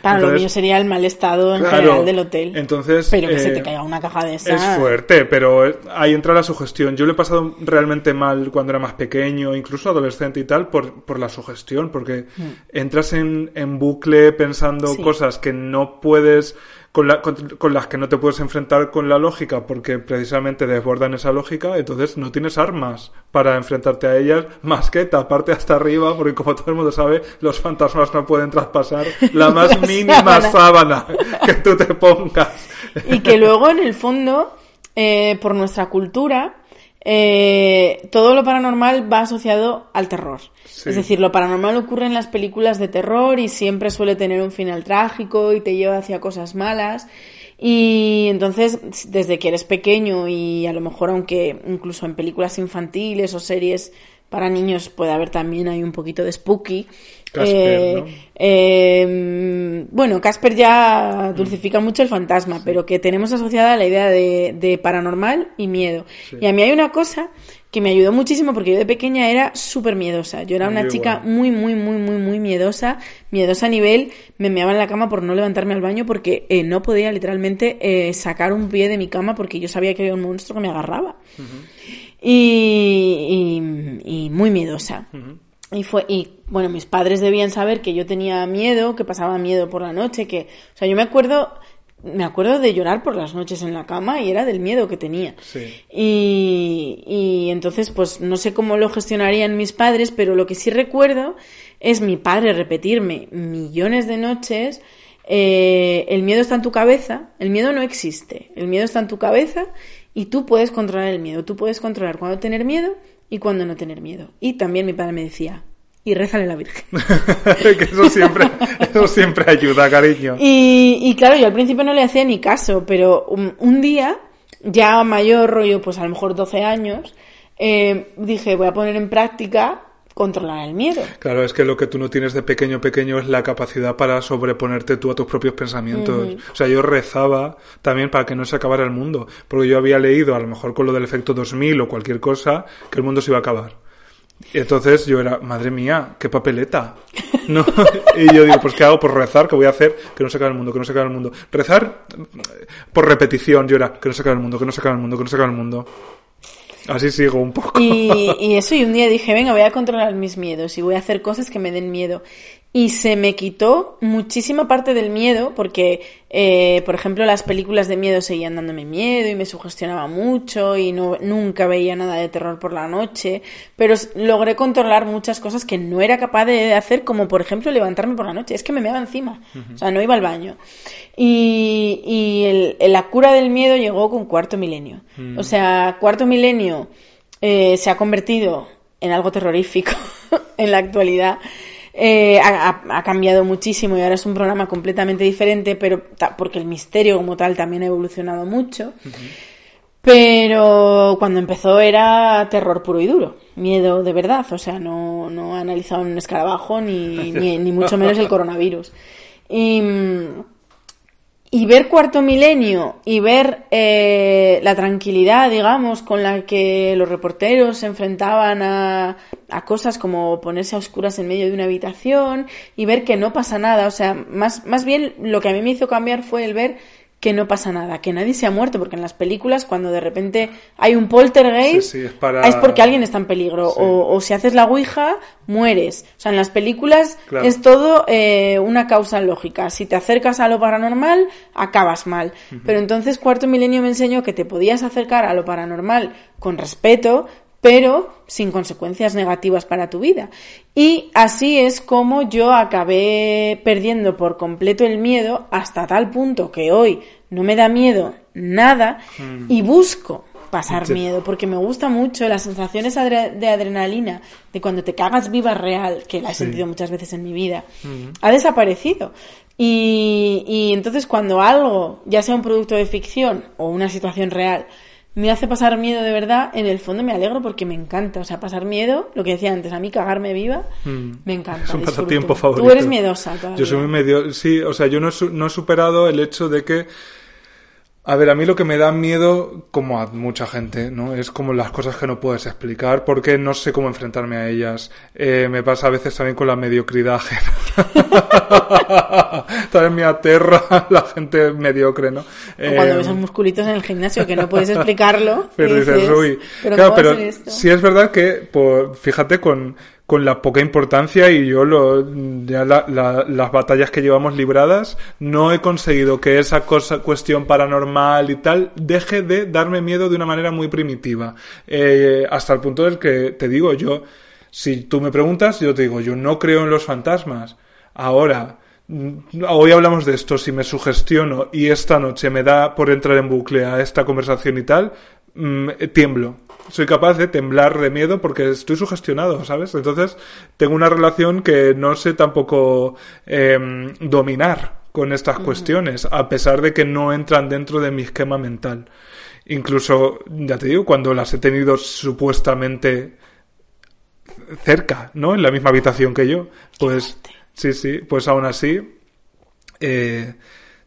Para lo Entonces, mío sería el mal estado en claro, general del hotel. Entonces, Pero que se eh, te caiga una caja de esas. Es fuerte, pero eh, ahí entra la sugestión. Yo lo he pasado realmente mal cuando era más pequeño, incluso adolescente y tal, por, por la sugestión, porque entras en, en bucle pensando Mm. Sí. cosas que no puedes, con, la- con, con las que no te puedes enfrentar con la lógica, porque precisamente desbordan esa lógica, entonces no tienes armas para enfrentarte a ellas, más que taparte hasta arriba, porque como todo el mundo sabe, los fantasmas no pueden traspasar la más La mínima sábana. sábana que tú te pongas. Y que luego, en el fondo, eh, por nuestra cultura, eh, todo lo paranormal va asociado al terror. Sí. Es decir, lo paranormal ocurre en las películas de terror y siempre suele tener un final trágico y te lleva hacia cosas malas. Y entonces, desde que eres pequeño y a lo mejor aunque incluso en películas infantiles o series para niños puede haber también hay un poquito de spooky. Casper, eh, ¿no? eh, bueno, Casper ya dulcifica mucho el fantasma, pero que tenemos asociada la idea de, de paranormal y miedo. Y a mí hay una cosa que me ayudó muchísimo porque yo de pequeña era súper miedosa. Yo era una chica muy, muy, muy, muy, muy miedosa. Miedosa a nivel, me meaba en la cama por no levantarme al baño porque eh, no podía literalmente eh, sacar un pie de mi cama porque yo sabía que había un monstruo que me agarraba. y, y, y muy miedosa. Y fue, y bueno, mis padres debían saber que yo tenía miedo, que pasaba miedo por la noche, que, o sea, yo me acuerdo me acuerdo de llorar por las noches en la cama y era del miedo que tenía. Sí. Y, y entonces, pues no sé cómo lo gestionarían mis padres, pero lo que sí recuerdo es mi padre repetirme millones de noches, eh, el miedo está en tu cabeza, el miedo no existe, el miedo está en tu cabeza y tú puedes controlar el miedo, tú puedes controlar cuándo tener miedo y cuándo no tener miedo. Y también mi padre me decía, y rézale a la Virgen. que eso siempre, eso siempre ayuda, cariño. Y, y claro, yo al principio no le hacía ni caso, pero un, un día, ya mayor, rollo, pues a lo mejor 12 años, eh, dije, voy a poner en práctica controlar el miedo. Claro, es que lo que tú no tienes de pequeño pequeño es la capacidad para sobreponerte tú a tus propios pensamientos. O sea, yo rezaba también para que no se acabara el mundo, porque yo había leído, a lo mejor con lo del efecto 2000 o cualquier cosa, que el mundo se iba a acabar. Y entonces yo era, madre mía, qué papeleta. No, y yo digo, pues ¿qué hago? Pues rezar, ¿qué voy a hacer? Que no se acabe el mundo, que no se acabe el mundo. Rezar por repetición, yo era, que no se acabe el mundo, que no se acabe el mundo, que no se acabe el mundo. Así sigo un poco. Y, y eso, y un día dije, venga, voy a controlar mis miedos y voy a hacer cosas que me den miedo. Y se me quitó muchísima parte del miedo, porque, eh, por ejemplo, las películas de miedo seguían dándome miedo y me sugestionaba mucho y no, nunca veía nada de terror por la noche, pero logré controlar muchas cosas que no era capaz de hacer, como por ejemplo levantarme por la noche. Es que me meaba encima, o sea, no iba al baño. Y, y el- la cura del miedo llegó con cuarto milenio. O sea, cuarto milenio eh, se ha convertido en algo terrorífico en la actualidad. Eh, ha, cambiado muchísimo y ahora es un programa completamente diferente, pero porque el misterio como tal también ha evolucionado mucho. Pero cuando empezó era terror puro y duro, miedo de verdad, o sea, no, no ha analizado un escarabajo ni, ni, ni mucho menos el coronavirus. Y, y ver Cuarto Milenio y ver eh, la tranquilidad, digamos, con la que los reporteros se enfrentaban a, a cosas como ponerse a oscuras en medio de una habitación y ver que no pasa nada. O sea, más, más bien lo que a mí me hizo cambiar fue el ver que no pasa nada, que nadie se ha muerto, porque en las películas cuando de repente hay un poltergeist Sí, sí, es para- es porque alguien está en peligro Sí. o, o si haces la ouija mueres. O sea, en las películas Claro. es todo eh, una causa lógica. Si te acercas a lo paranormal, acabas mal. Pero entonces Cuarto Milenio me enseñó que te podías acercar a lo paranormal con respeto, pero sin consecuencias negativas para tu vida. Y así es como yo acabé perdiendo por completo el miedo hasta tal punto que hoy no me da miedo nada y busco pasar Sí. miedo porque me gusta mucho las sensaciones adre- de adrenalina de cuando te cagas viva real, que la he Sí. sentido muchas veces en mi vida, ha desaparecido. Y, y entonces cuando algo, ya sea un producto de ficción o una situación real, me hace pasar miedo de verdad, en el fondo me alegro porque me encanta. O sea, pasar miedo, lo que decía antes, a mí cagarme viva, me encanta. Es un disfruto. pasatiempo favorito. Tú eres miedosa todavía. Yo soy muy medio... Sí, o sea, yo no no he superado el hecho de que... A ver, a mí lo que me da miedo, como a mucha gente, ¿no? Es como las cosas que no puedes explicar, porque no sé cómo enfrentarme a ellas. Eh, me pasa a veces también con la mediocridad ajena. también me aterra la gente mediocre, ¿no? O cuando Eh, ves a musculitos en el gimnasio que no puedes explicarlo. pero y dices, uy. pero claro, ¿cómo va a pero sí es verdad que, por, fíjate, con, con la poca importancia y yo lo, ya la- la- las batallas que llevamos libradas, no he conseguido que esa cosa, cuestión paranormal y tal deje de darme miedo de una manera muy primitiva. Eh, hasta el punto del que te digo, yo, si tú me preguntas, yo te digo, yo no creo en los fantasmas. Ahora, mm, hoy hablamos de esto, si me sugestiono y esta noche me da por entrar en bucle a esta conversación y tal, mm, tiemblo. Soy capaz de temblar de miedo porque estoy sugestionado, ¿sabes? Entonces tengo una relación que no sé tampoco em, dominar con estas cuestiones, a pesar de que no entran dentro de mi esquema mental. Incluso, ya te digo, cuando las he tenido supuestamente cerca, ¿no? En la misma habitación que yo. Pues sí, sí, pues aún así, eh,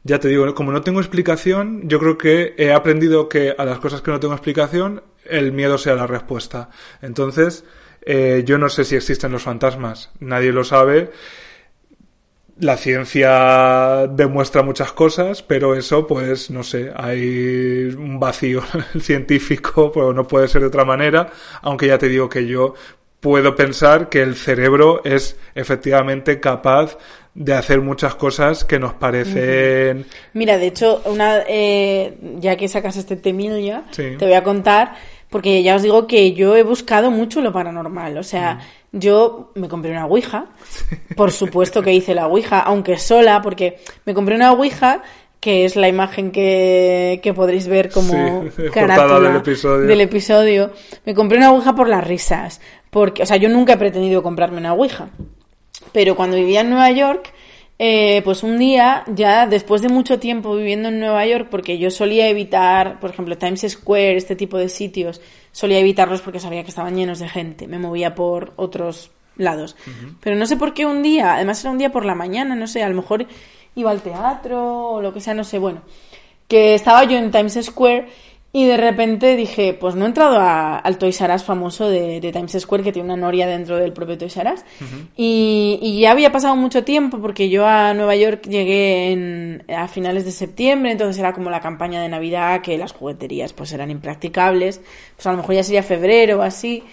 ya te digo, como no tengo explicación, yo creo que he aprendido que a las cosas que no tengo explicación, el miedo sea la respuesta. Entonces, eh, yo no sé si existen los fantasmas, nadie lo sabe. La ciencia demuestra muchas cosas, pero eso, pues, no sé, hay un vacío científico, pero no puede ser de otra manera, aunque ya te digo que yo puedo pensar que el cerebro es efectivamente capaz de hacer muchas cosas que nos parecen... Mira, de hecho, una eh, ya que sacas este temilla, Sí. te voy a contar, porque ya os digo que yo he buscado mucho lo paranormal. O sea, Mm. yo me compré una Ouija, por supuesto que hice la Ouija, aunque sola, porque me compré una Ouija que es la imagen que, que podréis ver como Sí, carátula del episodio. del episodio. Me compré una Ouija por las risas, porque, o sea, yo nunca he pretendido comprarme una Ouija. Pero cuando vivía en Nueva York, eh, pues un día, ya después de mucho tiempo viviendo en Nueva York, porque yo solía evitar, por ejemplo, Times Square, este tipo de sitios, solía evitarlos porque sabía que estaban llenos de gente. Me movía por otros lados. Pero no sé por qué un día, además era un día por la mañana, no sé, a lo mejor iba al teatro o lo que sea, no sé, bueno, que estaba yo en Times Square y de repente dije, pues no he entrado a- al Toys R Us famoso de, de Times Square, que tiene una noria dentro del propio Toys R Us. y, y ya había pasado mucho tiempo, porque yo a Nueva York llegué en- a finales de septiembre, entonces era como la campaña de Navidad, que las jugueterías pues eran impracticables. Pues a lo mejor ya sería febrero o así.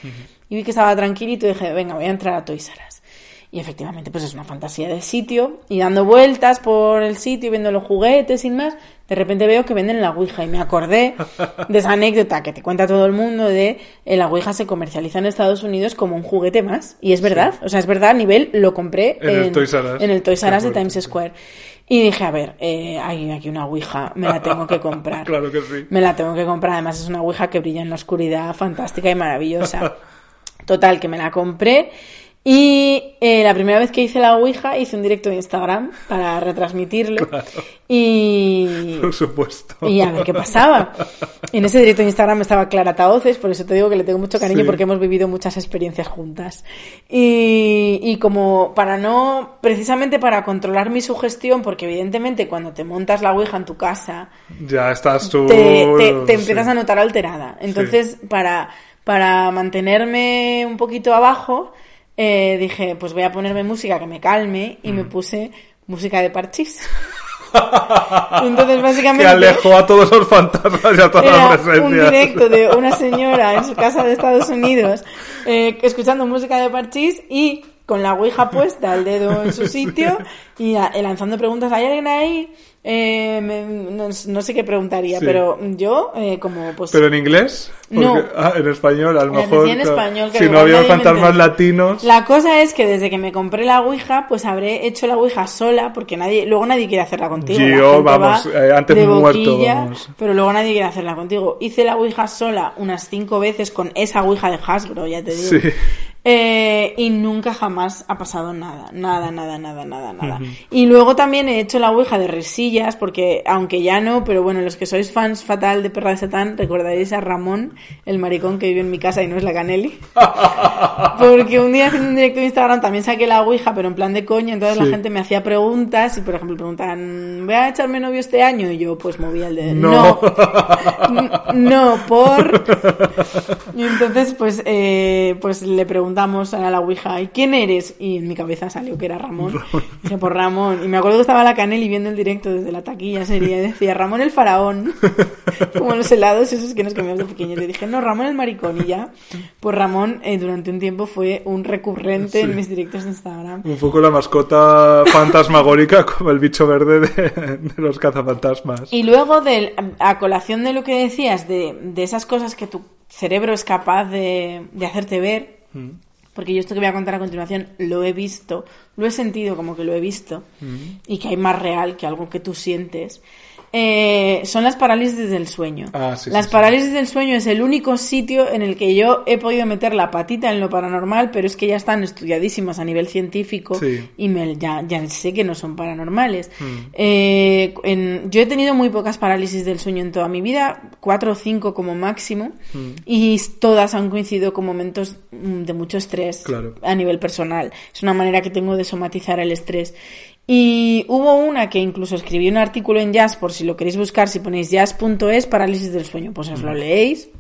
Y vi que estaba tranquilito y dije, venga, voy a entrar a Toys R Us. Y efectivamente, pues es una fantasía de sitio. Y dando vueltas por el sitio, viendo los juguetes y más, de repente veo que venden la Ouija. Y me acordé de esa anécdota que te cuenta todo el mundo de eh, la Ouija se comercializa en Estados Unidos como un juguete más. Y es verdad. O sea, es verdad, a nivel lo compré En el Toys R Us. en el Toys R Us Qué de Times. Square. Y dije, a ver, eh, hay aquí una Ouija, me la tengo que comprar. Claro que sí. Me la tengo que comprar. Además, es una Ouija que brilla en la oscuridad, fantástica y maravillosa. Total, que me la compré. Y eh, la primera vez que hice la Ouija hice un directo de Instagram para retransmitirlo. Y, Por supuesto. y a ver qué pasaba. En ese directo de Instagram estaba Clara Taoces, por eso te digo que le tengo mucho cariño Sí. porque hemos vivido muchas experiencias juntas. Y, y como para no, precisamente para controlar mi sugestión, porque evidentemente cuando te montas la Ouija en tu casa, Ya estás tú... te, te- te sí. empiezas a notar alterada. Entonces, para, para mantenerme un poquito abajo, eh, dije, pues voy a ponerme música que me calme y Mm. me puse música de parchís. Entonces, Que básicamente... alejó a todos los fantasmas y a todas Era las presencias. un directo de una señora en su casa de Estados Unidos eh, escuchando música de parchís y con la ouija puesta, el dedo en su sitio y a- eh, lanzando preguntas. ¿Hay alguien ahí? Eh, me- no, no sé qué preguntaría, Sí. pero yo, eh, como pues... ¿Pero en inglés? No. ah, en español, a lo mejor. en español, que si no había fantasmas latinos. La cosa es que desde que me compré la Ouija, pues habré hecho la Ouija sola, porque nadie, luego nadie quiere hacerla contigo. Yo, vamos, va eh, antes de muerto, boquilla, vamos. Pero luego nadie quiere hacerla contigo. Hice la Ouija sola unas cinco veces con esa Ouija de Hasbro, ya te digo. Sí. Eh, y nunca jamás ha pasado nada, nada, nada, nada, nada, nada. Y luego también he hecho la Ouija de risillas, porque aunque ya no, pero bueno, los que sois fans fatal de Perra de Satán, recordaréis a Ramón, el maricón que vive en mi casa y no es la Canelli. Porque un día haciendo un directo de Instagram también saqué la Ouija, pero en plan de coña, entonces Sí. la gente me hacía preguntas y por ejemplo preguntaban, ¿voy a echarme novio este año? Y yo pues movía el dedo. No. No, por... Y entonces pues, eh, pues le preguntamos a la Ouija, ¿y quién eres? Y en mi cabeza salió que era Ramón. Dije, por Ramón. Y me acuerdo que estaba la Canelli viendo el directo desde la taquilla sería y decía, Ramón el faraón. Como los helados esos que nos comíamos de pequeños. Le dije, no, Ramón el maricón. Y ya, pues Ramón eh, durante un tiempo fue un recurrente en mis directos de Instagram. Un poco la mascota fantasmagórica como el bicho verde de, de los cazafantasmas. Y luego, del, a colación de lo que decías, de, de esas cosas que tu cerebro es capaz de, de hacerte ver, porque yo esto que voy a contar a continuación lo he visto, lo he sentido como que lo he visto, y que hay más real que algo que tú sientes, eh, son las parálisis del sueño. Ah, sí, las sí, sí. parálisis del sueño es el único sitio en el que yo he podido meter la patita en lo paranormal, pero es que ya están estudiadísimas a nivel científico y me, ya, ya sé que no son paranormales. Mm. Eh, en- yo he tenido muy pocas parálisis del sueño en toda mi vida, cuatro o cinco como máximo, Mm. y todas han coincidido con momentos mm, de mucho estrés Claro. a nivel personal. Es una manera que tengo de somatizar el estrés. Y hubo una que incluso escribí un artículo en Jazz, por si lo queréis buscar, si ponéis jazz.es, parálisis del sueño, pues os lo leéis.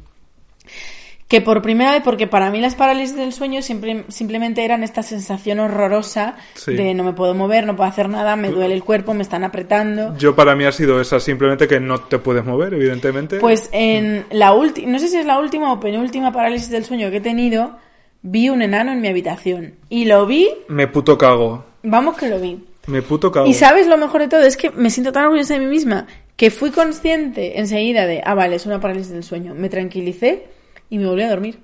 Que por primera vez, porque para mí las parálisis del sueño siempre, simplemente eran esta sensación horrorosa Sí. de no me puedo mover, no puedo hacer nada, me duele el cuerpo, me están apretando. Yo para mí ha sido esa, simplemente que no te puedes mover, evidentemente. Pues en la última, no sé si es la última o penúltima parálisis del sueño que he tenido, vi un enano en mi habitación. Y lo vi, Me puto cago. vamos que lo vi. Me puto cago. Y sabes lo mejor de todo, es que me siento tan orgullosa de mí misma que fui consciente enseguida de, ah, vale, es una parálisis del sueño. Me tranquilicé y me volví a dormir.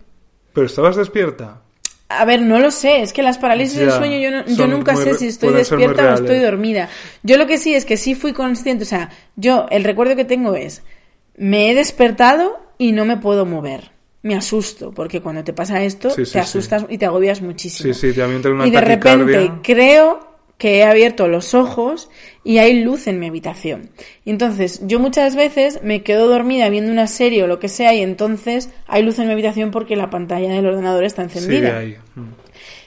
Pero estabas despierta. A ver, no lo sé, es que las parálisis del sueño yo, no- yo nunca muy sé si estoy despierta o estoy dormida. Yo lo que sí es que sí fui consciente, o sea, yo el recuerdo que tengo es, me he despertado y no me puedo mover. Me asusto, porque cuando te pasa esto, Sí, te sí. asustas y te agobias muchísimo. Sí, sí, te entra una y de repente creo que he abierto los ojos y hay luz en mi habitación. Y entonces yo muchas veces me quedo dormida viendo una serie o lo que sea y entonces hay luz en mi habitación porque la pantalla del ordenador está encendida. Mm.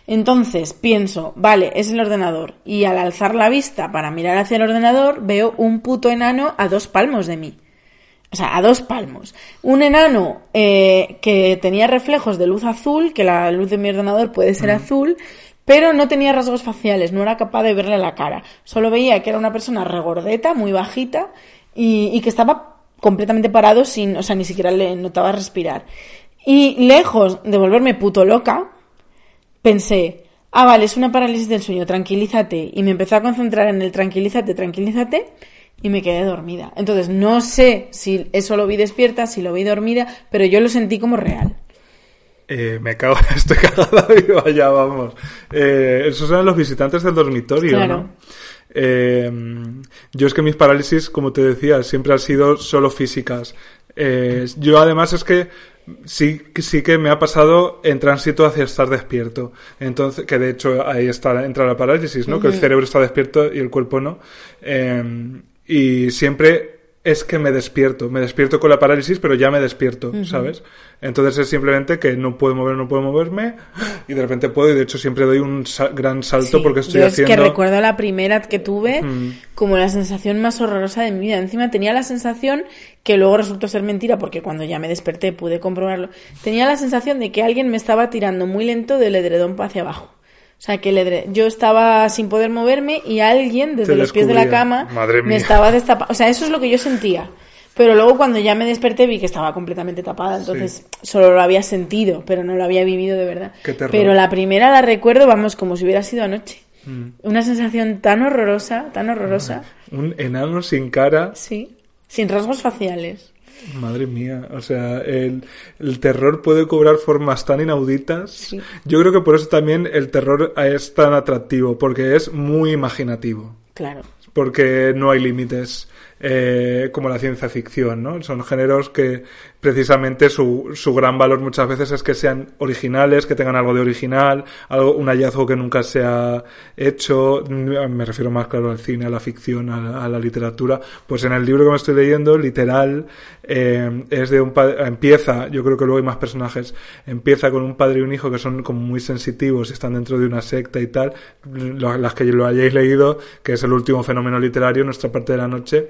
Entonces pienso, vale, es el ordenador. Y al alzar la vista para mirar hacia el ordenador veo un puto enano a dos palmos de mí. O sea, a dos palmos. Un enano eh, que tenía reflejos de luz azul, que la luz de mi ordenador puede ser azul, pero no tenía rasgos faciales, no era capaz de verle la cara. Solo veía que era una persona regordeta, muy bajita, y, que estaba completamente parado sin, o sea, ni siquiera le notaba respirar. Y lejos de volverme puto loca, pensé, ah, vale, es una parálisis del sueño, tranquilízate. Y me empecé a concentrar en el tranquilízate, tranquilízate, y me quedé dormida. Entonces, no sé si eso lo vi despierta, si lo vi dormida, pero yo lo sentí como real. Eh, me cago, estoy cagada viva ya, vamos. Eh, esos eran los visitantes del dormitorio, Claro. ¿no? Eh, yo es que mis parálisis, como te decía, siempre han sido solo físicas. Eh, yo además es que sí, sí que me ha pasado en tránsito hacia estar despierto. Entonces, que de hecho ahí está, entra la parálisis, ¿no? Que el cerebro está despierto y el cuerpo no. Eh, y siempre es que me despierto. Me despierto con la parálisis, pero ya me despierto, ¿sabes? Entonces es simplemente que no puedo mover, no puedo moverme y de repente puedo y de hecho siempre doy un gran salto Sí, porque estoy yo haciendo... es que recuerdo la primera que tuve Mm. como la sensación más horrorosa de mi vida. Encima tenía la sensación, que luego resultó ser mentira porque cuando ya me desperté pude comprobarlo, tenía la sensación de que alguien me estaba tirando muy lento del edredón para hacia abajo. O sea, que el edre- yo estaba sin poder moverme y alguien desde los pies de la cama me estaba destapando. O sea, eso es lo que yo sentía. Pero luego cuando ya me desperté vi que estaba completamente tapada, entonces solo lo había sentido, pero no lo había vivido de verdad. Qué. Pero la primera la recuerdo, vamos, como si hubiera sido anoche. Mm. Una sensación tan horrorosa, tan horrorosa. Un enano sin cara, Sí. Sin rasgos faciales. Madre mía, o sea, el, el terror puede cobrar formas tan inauditas. Sí. Yo creo que por eso también el terror es tan atractivo, porque es muy imaginativo, Claro. porque no hay límites. Eh, como la ciencia ficción, ¿no? Son géneros que precisamente su, su gran valor muchas veces es que sean originales, que tengan algo de original, algo, un hallazgo que nunca se ha hecho, me refiero más claro al cine, a la ficción, a la, literatura, pues en el libro que me estoy leyendo, literal, eh, es de un empieza, yo creo que luego hay más personajes, empieza con un padre y un hijo que son como muy sensitivos, están dentro de una secta y tal, las que lo hayáis leído, que es el último fenómeno literario, nuestra parte de la noche,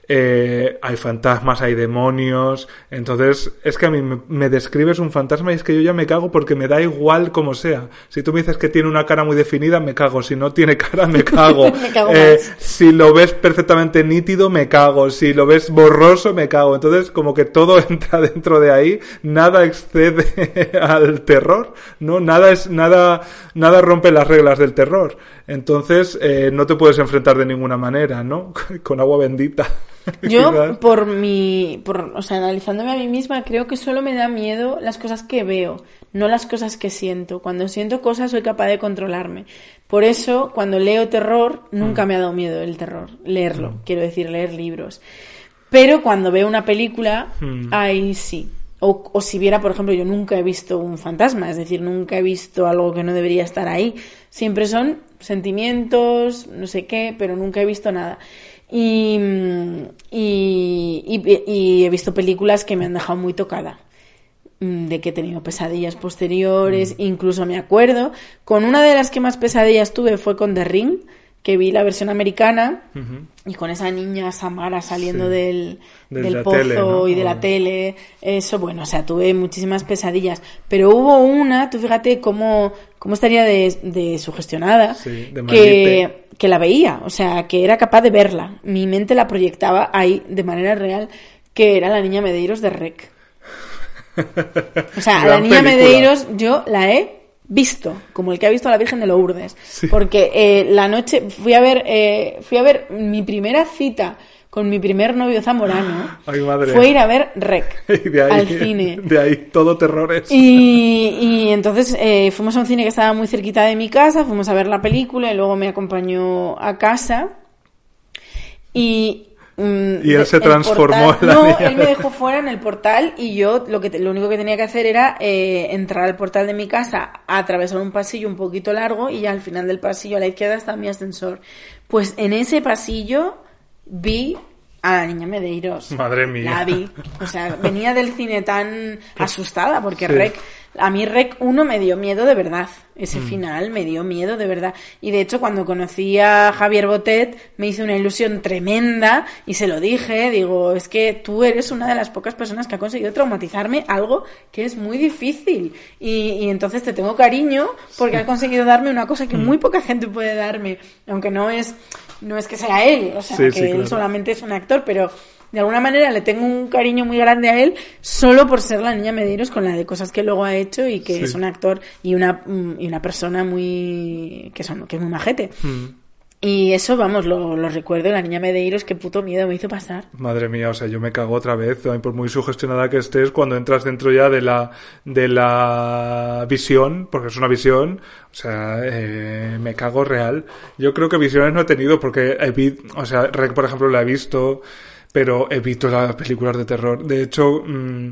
eh, hay fantasmas, hay demonios, entonces es que a mí me, me describes un fantasma y es que yo ya me cago porque me da igual como sea. Si tú me dices que tiene una cara muy definida, me cago. Si no tiene cara, me cago. Me cago Eh, si lo ves perfectamente nítido, me cago. Si lo ves borroso, me cago. Entonces, como que todo entra dentro de ahí, nada excede al terror, ¿no? Nada es, nada, nada rompe las reglas del terror. Entonces, eh, no te puedes enfrentar de ninguna manera, ¿no? Con agua bendita. Yo, por mi. Por, o sea, analizándome a mí misma, creo que solo me da miedo las cosas que veo, no las cosas que siento. Cuando siento cosas, soy capaz de controlarme. Por eso, cuando leo terror, nunca me ha dado miedo el terror. Leerlo, quiero decir, leer libros. Pero cuando veo una película, Mm. ahí sí. O, o si viera, por ejemplo, yo nunca he visto un fantasma, es decir, nunca he visto algo que no debería estar ahí. Siempre son sentimientos, no sé qué, pero nunca he visto nada. Y, mm, y, y- y he visto películas que me han dejado muy tocada. Mm, De que he tenido pesadillas posteriores, incluso me acuerdo. Con una de las que más pesadillas tuve fue con The Ring, que vi la versión americana, Ujú. y con esa niña Samara saliendo Sí. del, De del pozo tele, ¿no? y de la Ah. tele. Eso, bueno, o sea, tuve muchísimas pesadillas. Pero hubo una, tú fíjate cómo, cómo estaría de, de sugestionada, Sí, de que. Que la veía, o sea, que era capaz de verla. Mi mente la proyectaba ahí de manera real, que era la niña Medeiros de Rec. O sea, la niña película. Medeiros yo la he visto, como el que ha visto a la Virgen de Lourdes. Porque eh, la noche fui a ver, eh, fui a ver mi primera cita con mi primer novio zamorano fue ir a ver Rec al cine. De ahí todo terrores. Y, y entonces eh, fuimos a un cine que estaba muy cerquita de mi casa, fuimos a ver la película y luego me acompañó a casa. Y Mm, y él se transformó en la No, él me dejó fuera en el portal y yo lo, que, lo único que tenía que hacer era eh, entrar al portal de mi casa, atravesar un pasillo un poquito largo y ya al final del pasillo a la izquierda está mi ascensor. Pues en ese pasillo vi a la niña Medeiros. Madre mía. La vi. O sea, venía del cine tan asustada porque Rec a mí Rec 1 me dio miedo de verdad. Ese mm. final me dio miedo de verdad. Y de hecho, cuando conocí a Javier Botet, me hizo una ilusión tremenda y se lo dije. Digo, es que tú eres una de las pocas personas que ha conseguido traumatizarme algo que es muy difícil. Y, entonces te tengo cariño porque ha conseguido darme una cosa que mm. muy poca gente puede darme. Aunque no es, no es que sea él, o sea, que él solamente es un actor, pero de alguna manera le tengo un cariño muy grande a él solo por ser la niña Medeiros con la de cosas que luego ha hecho y que es un actor y una, y una persona muy que son que es muy majete. Mm. Y eso, vamos, lo, lo, recuerdo, la niña Medeiros, qué puto miedo me hizo pasar. Madre mía, o sea, yo me cago otra vez, por muy sugestionada que estés, cuando entras dentro ya de la, de la visión, porque es una visión, o sea, eh, me cago real. Yo creo que visiones no he tenido, porque, he, o sea, por ejemplo, la he visto, pero evito las películas de terror. De hecho, mm,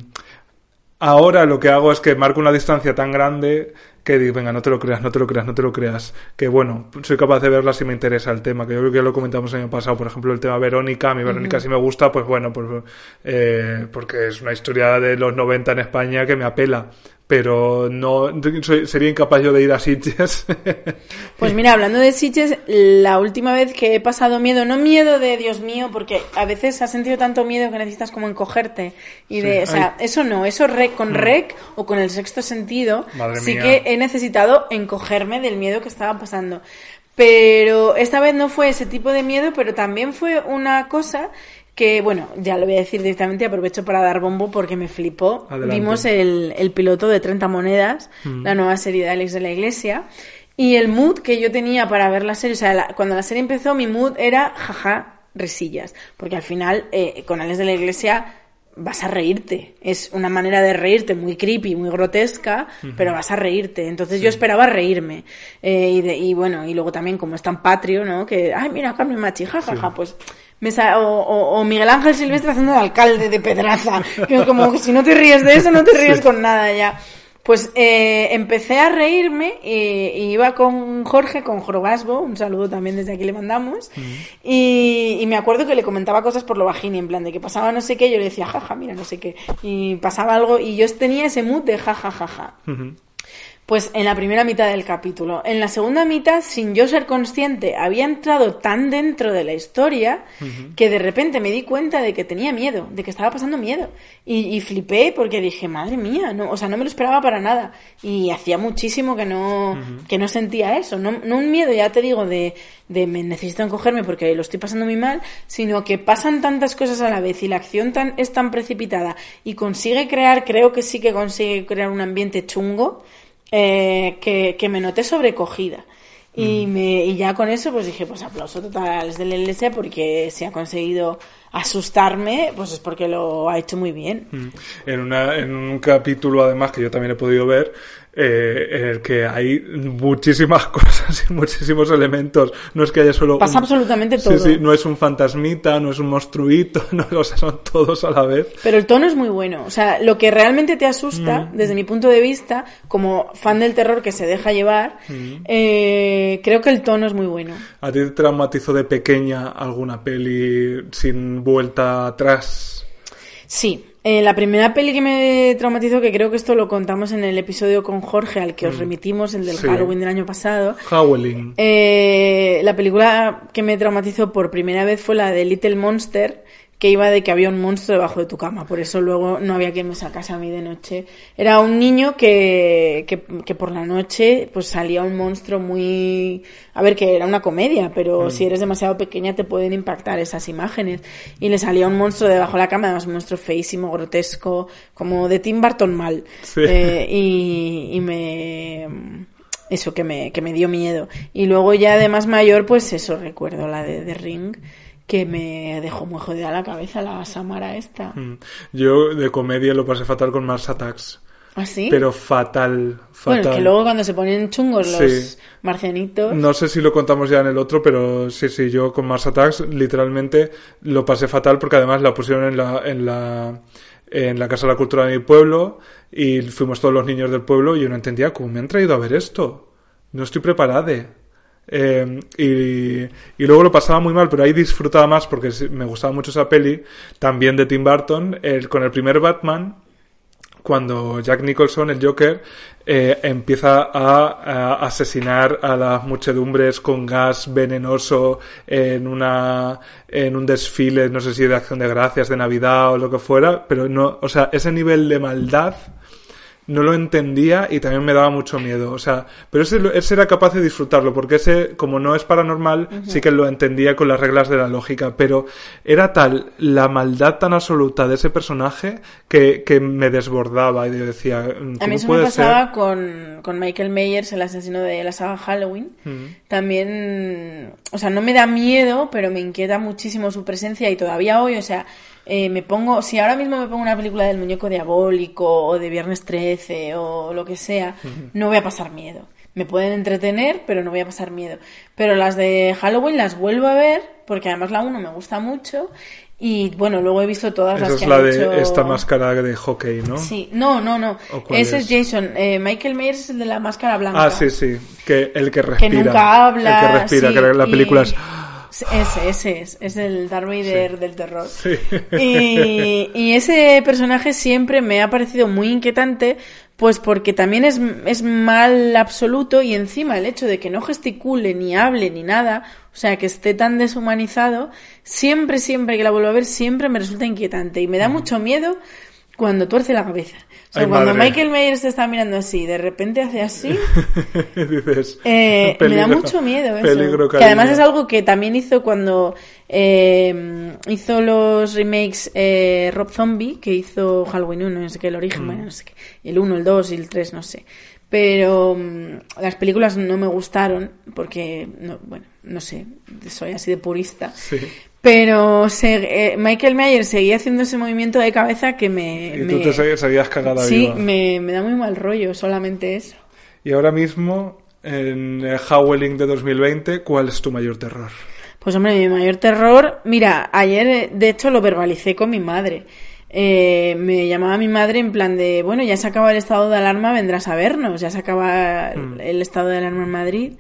ahora lo que hago es que marco una distancia tan grande que digo, venga, no te lo creas, no te lo creas, no te lo creas. Que bueno, soy capaz de verla si me interesa el tema, que yo creo que ya lo comentamos el año pasado, por ejemplo, el tema Verónica, a mí Verónica sí me gusta, pues bueno, pues, eh, porque es una historia de los 90 en España que me apela pero no sería incapaz yo de ir a Sitges. Pues mira, hablando de Sitges, la última vez que he pasado miedo, no miedo de Dios mío, porque a veces has sentido tanto miedo que necesitas como encogerte y de, o sea, eso no, eso rec, con mm. rec o con el sexto sentido, sí que he necesitado encogerme del miedo que estaba pasando. Pero esta vez no fue ese tipo de miedo, pero también fue una cosa que bueno, ya lo voy a decir directamente, aprovecho para dar bombo porque me flipó. Vimos el, el, piloto de 30 monedas, mm. la nueva serie de Alex de la Iglesia, y el mood que yo tenía para ver la serie, o sea, cuando la serie empezó mi mood era jaja, risillas, porque al final eh, con Alex de la Iglesia vas a reírte. Es una manera de reírte muy creepy, muy grotesca, pero vas a reírte. Entonces yo esperaba reírme. Eh, y, y, bueno, y luego también como es tan patrio, ¿no? Que, ay, mira, Carmen Machi, jajaja, pues o, Miguel Ángel Silvestre haciendo de alcalde de Pedraza. Como si no te ríes de eso, no te ríes con nada ya. Pues eh, empecé a reírme y, iba con Jorge, con Jorgasbo, un saludo también desde aquí le mandamos, y, me acuerdo que le comentaba cosas por lo bajini, en plan de que pasaba no sé qué, yo le decía jaja, mira, no sé qué, y pasaba algo, y yo tenía ese mood de jajajaja. Ja, pues en la primera mitad del capítulo. En la segunda mitad, sin yo ser consciente, había entrado tan dentro de la historia que de repente me di cuenta de que tenía miedo, de que estaba pasando miedo. Y, flipé porque dije, madre mía, no, o sea, no me lo esperaba para nada. Y hacía muchísimo que no, que no sentía eso. No, no un miedo, ya te digo, de, de me necesito encogerme porque lo estoy pasando muy mal, sino que pasan tantas cosas a la vez y la acción tan, es tan precipitada y consigue crear, creo que sí que consigue crear un ambiente chungo eh, que, que, me noté sobrecogida. Y, me, y ya con eso pues dije, pues aplauso total del LS porque se ha conseguido asustarme, pues es porque lo ha hecho muy bien. En, una, en un capítulo además que yo también he podido ver, eh, en el que hay muchísimas cosas y muchísimos elementos. No es que haya solo. Pasa absolutamente todo. Sí, sí, no es un fantasmita, no es un monstruito, no, o sea, son todos a la vez. Pero el tono es muy bueno. O sea, lo que realmente te asusta, mm. desde mi punto de vista, como fan del terror que se deja llevar, mm. eh, creo que el tono es muy bueno. ¿A ti te traumatizó de pequeña alguna peli sin vuelta atrás? Sí, eh, la primera peli que me traumatizó, que creo que esto lo contamos en el episodio con Jorge, al que os mm. remitimos, el del Halloween del año pasado. Howling. Eh, la película que me traumatizó por primera vez fue la de Little Monster, que iba de que había un monstruo debajo de tu cama, por eso luego no había quien me sacase a mí de noche. Era un niño que, que, que por la noche pues salía un monstruo muy... A ver, que era una comedia, pero mm. si eres demasiado pequeña te pueden impactar esas imágenes. Y le salía un monstruo debajo de la cama, además un monstruo feísimo, grotesco, como de Tim Burton mal. Eh, y, y me eso que me, que me dio miedo. Y luego ya de más mayor, pues eso, recuerdo la de The Ring, que me dejó muy jodida la cabeza la Samara esta. Mm. Yo de comedia lo pasé fatal con Mars Attacks. ¿Ah, sí? Pero fatal, fatal. Bueno, que luego cuando se ponen chungos los Sí. marcianitos... No sé si lo contamos ya en el otro, pero sí, sí, yo con Mars Attacks literalmente lo pasé fatal porque además la pusieron en la, en la, en la Casa de la Cultura de mi pueblo y fuimos todos los niños del pueblo y yo no entendía cómo me han traído a ver esto. No estoy preparada. Eh, y, y luego lo pasaba muy mal, pero ahí disfrutaba más porque me gustaba mucho esa peli, también de Tim Burton, el, con el primer Batman, cuando Jack Nicholson, el Joker, eh, empieza a, a asesinar a las muchedumbres con gas venenoso en una en un desfile, no sé si de acción de gracias, de Navidad o lo que fuera, pero no, o sea, ese nivel de maldad no lo entendía y también me daba mucho miedo. O sea, pero ese, ese era capaz de disfrutarlo, porque ese, como no es paranormal, sí que lo entendía con las reglas de la lógica, pero era tal la maldad tan absoluta de ese personaje que, que me desbordaba y yo decía, ¿cómo A mí eso me puede pasaba ser? con, con Michael Myers, el asesino de la saga Halloween. Mm. También, o sea, no me da miedo, pero me inquieta muchísimo su presencia y todavía hoy, o sea, eh, me pongo, si ahora mismo me pongo una película del muñeco diabólico o de Viernes 13 o lo que sea, no voy a pasar miedo. Me pueden entretener, pero no voy a pasar miedo. Pero las de Halloween las vuelvo a ver, porque además la 1 me gusta mucho. Y bueno, luego he visto todas Esa las es que la han de hecho... esta máscara de hockey, ¿no? Sí, no, no, no. ¿O cuál Ese es? es, Jason. Eh, Michael Myers es el de la máscara blanca. Ah, sí, sí, que el que respira. nunca habla, El que respira, sí, que la y- película es... Ese, ese es. Es el Darth Vader del terror. Sí. Y, y ese personaje siempre me ha parecido muy inquietante, pues porque también es, es mal absoluto y encima el hecho de que no gesticule, ni hable, ni nada, o sea, que esté tan deshumanizado, siempre, siempre que la vuelvo a ver, siempre me resulta inquietante y me da mucho miedo cuando tuerce la cabeza. O sea, Ay, cuando madre. Michael Myers te está mirando así, de repente hace así, Dices... eh, me da mucho miedo eso. peligro, que además es algo que también hizo cuando eh, hizo los remakes eh, Rob Zombie, que hizo Halloween 1, no sé qué, el origen, Mm. no sé qué. El 1, el 2 y el 3, no sé. Pero mm, las películas no me gustaron porque, no, bueno, no sé, soy así de purista. Sí. Pero se- eh, Michael Myers seguía haciendo ese movimiento de cabeza que me... Y me- tú te seguías, seguías cagada Sí, me, me da muy mal rollo solamente eso. Y ahora mismo, en el Howling de 2020, ¿cuál es tu mayor terror? Pues hombre, mi mayor terror, mira, ayer eh, de hecho lo verbalicé con mi madre. Eh, me llamaba mi madre en plan de, bueno, ya se acaba el estado de alarma, vendrás a vernos, ya se acaba el- el estado de alarma en Madrid.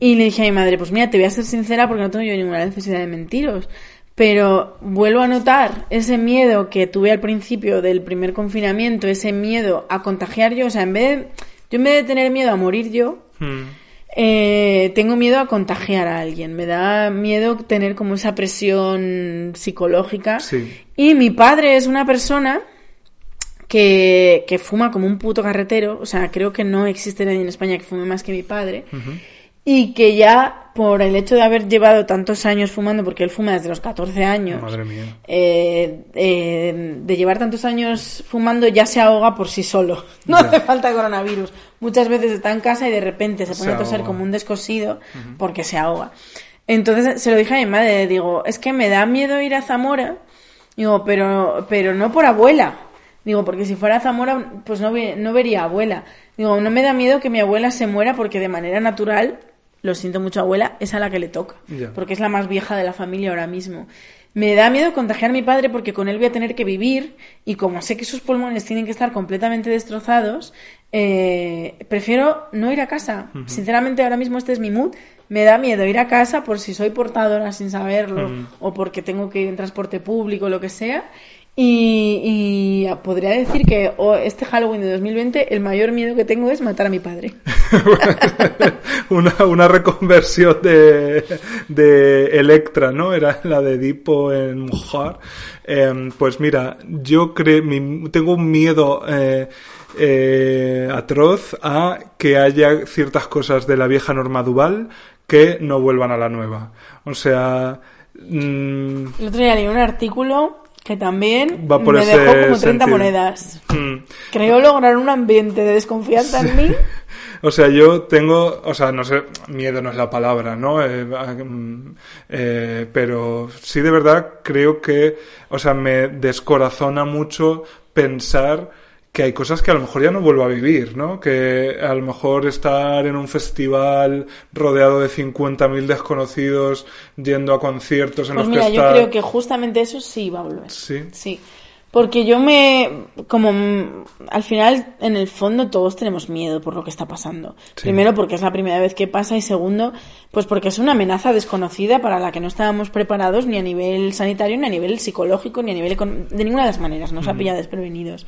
Y le dije a mi madre, pues mira, te voy a ser sincera porque no tengo yo ninguna necesidad de mentiros. Pero vuelvo a notar ese miedo que tuve al principio del primer confinamiento, ese miedo a contagiar yo, o sea, en vez de, yo en vez de tener miedo a morir yo, Hmm. eh, tengo miedo a contagiar a alguien, me da miedo tener como esa presión psicológica. Sí. Y mi padre es una persona que, que fuma como un puto carretero, o sea, creo que no existe nadie en España que fume más que mi padre. Y que ya por el hecho de haber llevado tantos años fumando, porque él fuma desde los 14 años, Madre mía. eh, eh, de llevar tantos años fumando ya se ahoga por sí solo. No hace falta coronavirus. Muchas veces está en casa y de repente se pone Se a toser ahoga. como un descosido porque se ahoga. Entonces se lo dije a mi madre, digo, es que me da miedo ir a Zamora. Digo, pero, pero no por abuela. Digo, porque si fuera a Zamora, pues no, ve- no vería abuela. Digo, no me da miedo que mi abuela se muera porque de manera natural, lo siento mucho abuela, es a la que le toca. Porque es la más vieja de la familia ahora mismo. Me da miedo contagiar a mi padre porque con él voy a tener que vivir y como sé que sus pulmones tienen que estar completamente destrozados, eh, prefiero no ir a casa. Sinceramente ahora mismo este es mi mood. Me da miedo ir a casa por si soy portadora sin saberlo o porque tengo que ir en transporte público lo que sea. Y, y podría decir que oh, este Halloween de 2020 el mayor miedo que tengo es matar a mi padre. una, una reconversión de, de Electra, ¿no? Era la de Edipo en mujer. Em, pues mira, yo creo, tengo un miedo eh, eh, atroz a que haya ciertas cosas de la vieja norma Duval que no vuelvan a la nueva. O sea, mm, El otro día leí un artículo que también Va por me dejó como 30 sentido. monedas. Mm. Creo lograr un ambiente de desconfianza en mí. O sea, yo tengo, o sea, no sé, miedo no es la palabra, ¿no? Eh, eh, pero sí de verdad creo que, o sea, me descorazona mucho pensar que hay cosas que a lo mejor ya no vuelvo a vivir, ¿no? Que a lo mejor estar en un festival rodeado de 50.000 desconocidos yendo a conciertos en Pues los mira, que yo está... creo que justamente eso sí va a volver. Sí. Sí. Porque yo me, como mm, al final, en el fondo todos tenemos miedo por lo que está pasando. Sí. Primero porque es la primera vez que pasa y segundo, pues porque es una amenaza desconocida para la que no estábamos preparados ni a nivel sanitario, ni a nivel psicológico, ni a nivel de ninguna de las maneras. Nos ha pillado desprevenidos.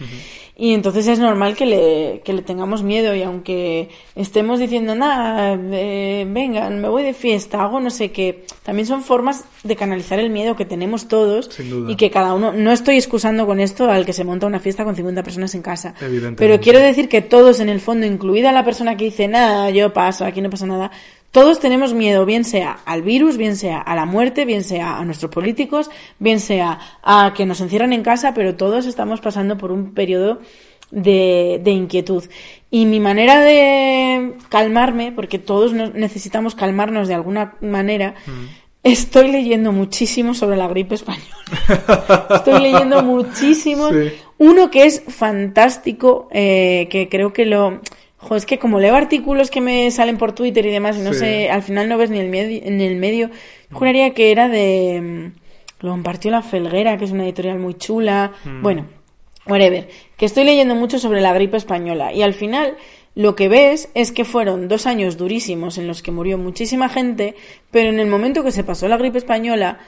Y entonces es normal que le, que le tengamos miedo y aunque estemos diciendo, nada, eh, vengan, me voy de fiesta, hago no sé qué, también son formas de canalizar el miedo que tenemos todos y que cada uno, no estoy excusando con esto al que se monta una fiesta con 50 personas en casa, pero quiero decir que todos en el fondo, incluida la persona que dice, nada, yo paso, aquí no pasa nada, todos tenemos miedo, bien sea al virus, bien sea a la muerte, bien sea a nuestros políticos, bien sea a que nos encierran en casa, pero todos estamos pasando por un periodo de, de inquietud. Y mi manera de calmarme, porque todos necesitamos calmarnos de alguna manera, estoy leyendo muchísimo sobre la gripe española. Estoy leyendo muchísimo. Sí. Uno que es fantástico, eh, que creo que lo... Jo, es que como leo artículos que me salen por Twitter y demás, y no Sí. sé, al final no ves ni el medio, en el medio, juraría que era de... mm, Lo compartió La Felguera, que es una editorial muy chula. Bueno, whatever. Que estoy leyendo mucho sobre la gripe española. Y al final lo que ves es que fueron dos años durísimos en los que murió muchísima gente, pero en el momento que se pasó la gripe española,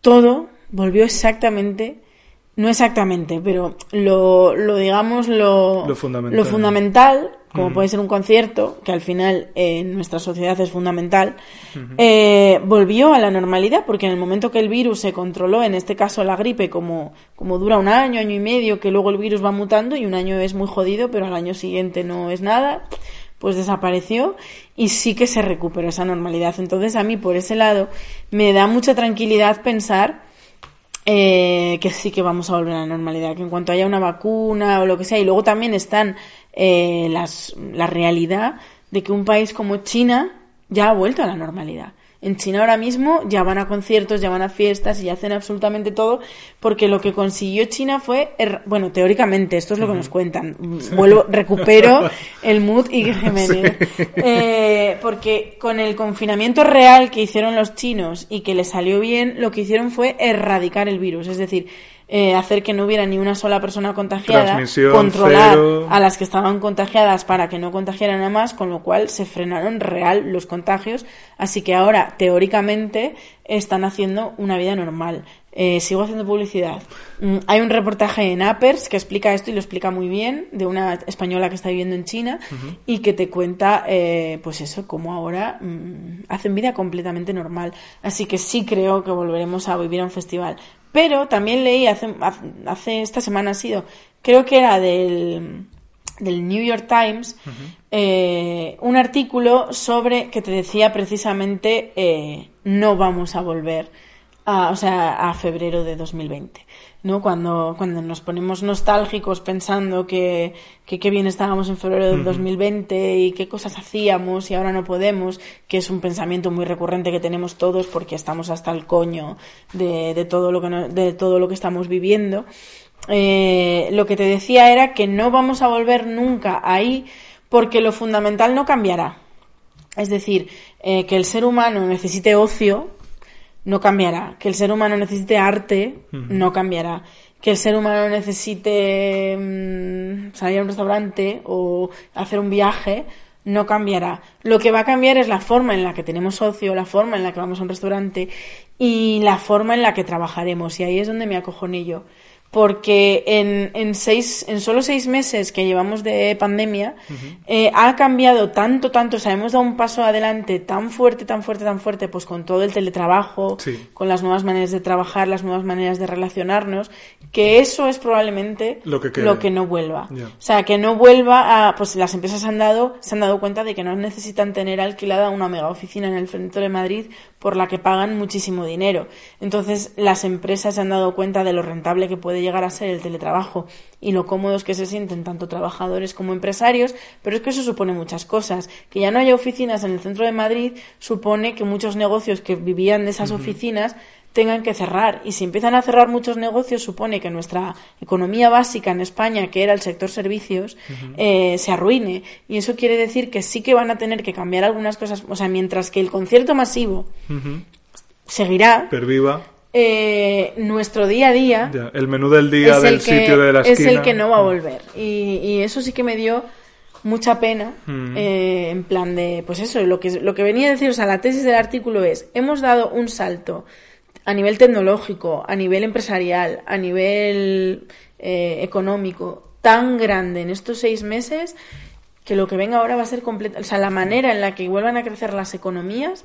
todo volvió exactamente, no exactamente, pero lo, lo digamos, lo, Lo fundamental. lo fundamental, como puede ser un concierto, que al final eh, en nuestra sociedad es fundamental, eh, volvió a la normalidad, porque en el momento que el virus se controló, en este caso la gripe, como, como dura un año, año y medio, que luego el virus va mutando y un año es muy jodido, pero al año siguiente no es nada, pues desapareció y sí que se recuperó esa normalidad. Entonces a mí por ese lado me da mucha tranquilidad pensar eh, que sí que vamos a volver a la normalidad, que en cuanto haya una vacuna o lo que sea, y luego también están eh, las, la realidad de que un país como China ya ha vuelto a la normalidad. En China ahora mismo ya van a conciertos, ya van a fiestas y ya hacen absolutamente todo, porque lo que consiguió China fue, er- bueno, teóricamente, esto es lo que nos cuentan. Vuelvo, recupero el mood y Jiménez. Eh, porque con el confinamiento real que hicieron los chinos y que les salió bien, lo que hicieron fue erradicar el virus, es decir, eh, hacer que no hubiera ni una sola persona contagiada, controlar cero. a las que estaban contagiadas para que no contagiaran a más, con lo cual se frenaron real los contagios. Así que ahora, teóricamente, están haciendo una vida normal. Eh, sigo haciendo publicidad. Mm, hay un reportaje en Appers que explica esto y lo explica muy bien, de una española que está viviendo en China y que te cuenta, eh, pues eso, cómo ahora mm, hacen vida completamente normal. Así que sí creo que volveremos a vivir a un festival. Pero también leí hace, hace esta semana ha sido, creo que era del, del New York Times, eh, un artículo sobre que te decía precisamente eh, no vamos a volver a, o sea, a febrero de 2020. ¿no? Cuando, cuando nos ponemos nostálgicos pensando que, que qué bien estábamos en febrero del 2020 y qué cosas hacíamos y ahora no podemos, que es un pensamiento muy recurrente que tenemos todos porque estamos hasta el coño de, de todo lo que no- de todo lo que estamos viviendo. Eh, lo que te decía era que no vamos a volver nunca ahí porque lo fundamental no cambiará. Es decir, eh, que el ser humano necesite ocio, no cambiará. Que el ser humano necesite arte, no cambiará. Que el ser humano necesite mm, salir a un restaurante o hacer un viaje, no cambiará. Lo que va a cambiar es la forma en la que tenemos ocio, la forma en la que vamos a un restaurante y la forma en la que trabajaremos. Y ahí es donde me acojoné yo. Porque en, en, seis, en solo seis meses que llevamos de pandemia, eh, ha cambiado tanto, tanto, o sea, hemos dado un paso adelante tan fuerte, tan fuerte, tan fuerte, pues con todo el teletrabajo, Sí. con las nuevas maneras de trabajar, las nuevas maneras de relacionarnos, que eso es probablemente Lo que quede. no vuelva. O sea, que no vuelva a, pues las empresas han dado, se han dado cuenta de que no necesitan tener alquilada una mega oficina en el centro de Madrid por la que pagan muchísimo dinero. Entonces, las empresas se han dado cuenta de lo rentable que puede llegar a ser el teletrabajo y lo cómodos que se sienten tanto trabajadores como empresarios, pero es que eso supone muchas cosas. Que ya no haya oficinas en el centro de Madrid supone que muchos negocios que vivían de esas oficinas tengan que cerrar. Y si empiezan a cerrar muchos negocios, supone que nuestra economía básica en España, que era el sector servicios, eh, se arruine. Y eso quiere decir que sí que van a tener que cambiar algunas cosas. O sea, mientras que el concierto masivo seguirá. Perviva. Eh, nuestro día a día. el menú del día del sitio de la esquina. Es el que no va a volver. Y, y eso sí que me dio mucha pena, eh, en plan de, pues eso, lo que, lo que venía a decir, o sea, la tesis del artículo es, hemos dado un salto a nivel tecnológico, a nivel empresarial, a nivel eh, económico, tan grande en estos seis meses que lo que venga ahora va a ser completa, o sea, la manera en la que vuelvan a crecer las economías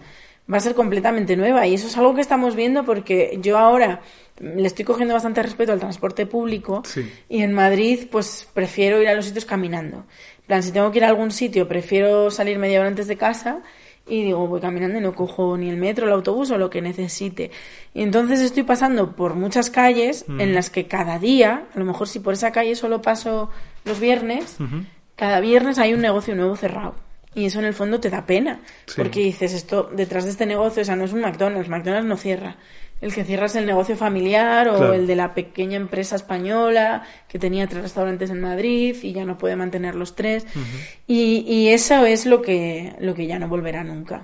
va a ser completamente nueva y eso es algo que estamos viendo porque yo ahora le estoy cogiendo bastante respeto al transporte público y en Madrid pues prefiero ir a los sitios caminando. En plan, si tengo que ir a algún sitio, prefiero salir media hora antes de casa y digo, voy caminando y no cojo ni el metro, el autobús o lo que necesite. Y entonces estoy pasando por muchas calles mm. en las que cada día, a lo mejor si por esa calle solo paso los viernes, cada viernes hay un negocio nuevo cerrado. Y eso en el fondo te da pena, porque dices, esto detrás de este negocio, o sea, no es un McDonald's, McDonald's no cierra. El que cierra es el negocio familiar o el de la pequeña empresa española que tenía tres restaurantes en Madrid y ya no puede mantener los tres. y, y, eso es lo que, lo que ya no volverá nunca.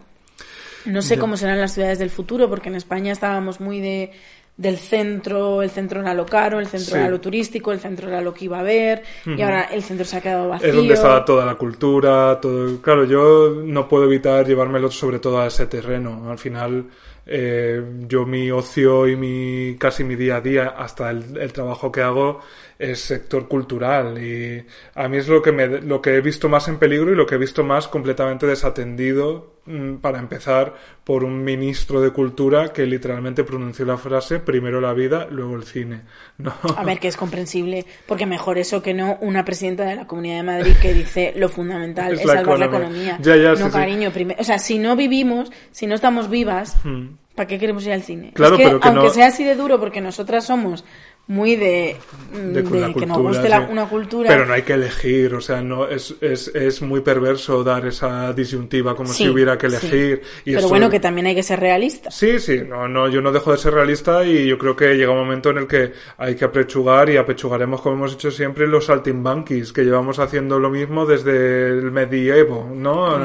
No sé cómo serán las ciudades del futuro, porque en España estábamos muy de del centro, el centro era lo caro, el centro era lo turístico, el centro era lo que iba a ver, y ahora el centro se ha quedado vacío. Es donde estaba toda la cultura, todo. Claro, yo no puedo evitar llevármelo sobre todo a ese terreno. Al final, eh, yo mi ocio y mi casi mi día a día, hasta el trabajo que hago, es sector cultural y a mí es lo que me, lo que he visto más en peligro y lo que he visto más completamente desatendido mm, para empezar por un ministro de cultura que literalmente pronunció la frase primero la vida luego el cine ¿no? a ver que es comprensible porque mejor eso que no una presidenta de la Comunidad de Madrid que dice lo fundamental es, salvar la economía no cariño o sea si no vivimos si no estamos vivas hmm. ¿Para qué queremos ir al cine? Claro, que, aunque sea así de duro, porque nosotras somos muy de, que nos guste una cultura. Pero no hay que elegir, o sea, no es, es, es muy perverso dar esa disyuntiva como si hubiera que elegir. Y Pero bueno, que también hay que ser realista. Sí, sí, no, no, yo no dejo de ser realista y yo creo que llega un momento en el que hay que apechugar y apechugaremos como hemos hecho siempre los saltimbanquis, que llevamos haciendo lo mismo desde el medievo, ¿no?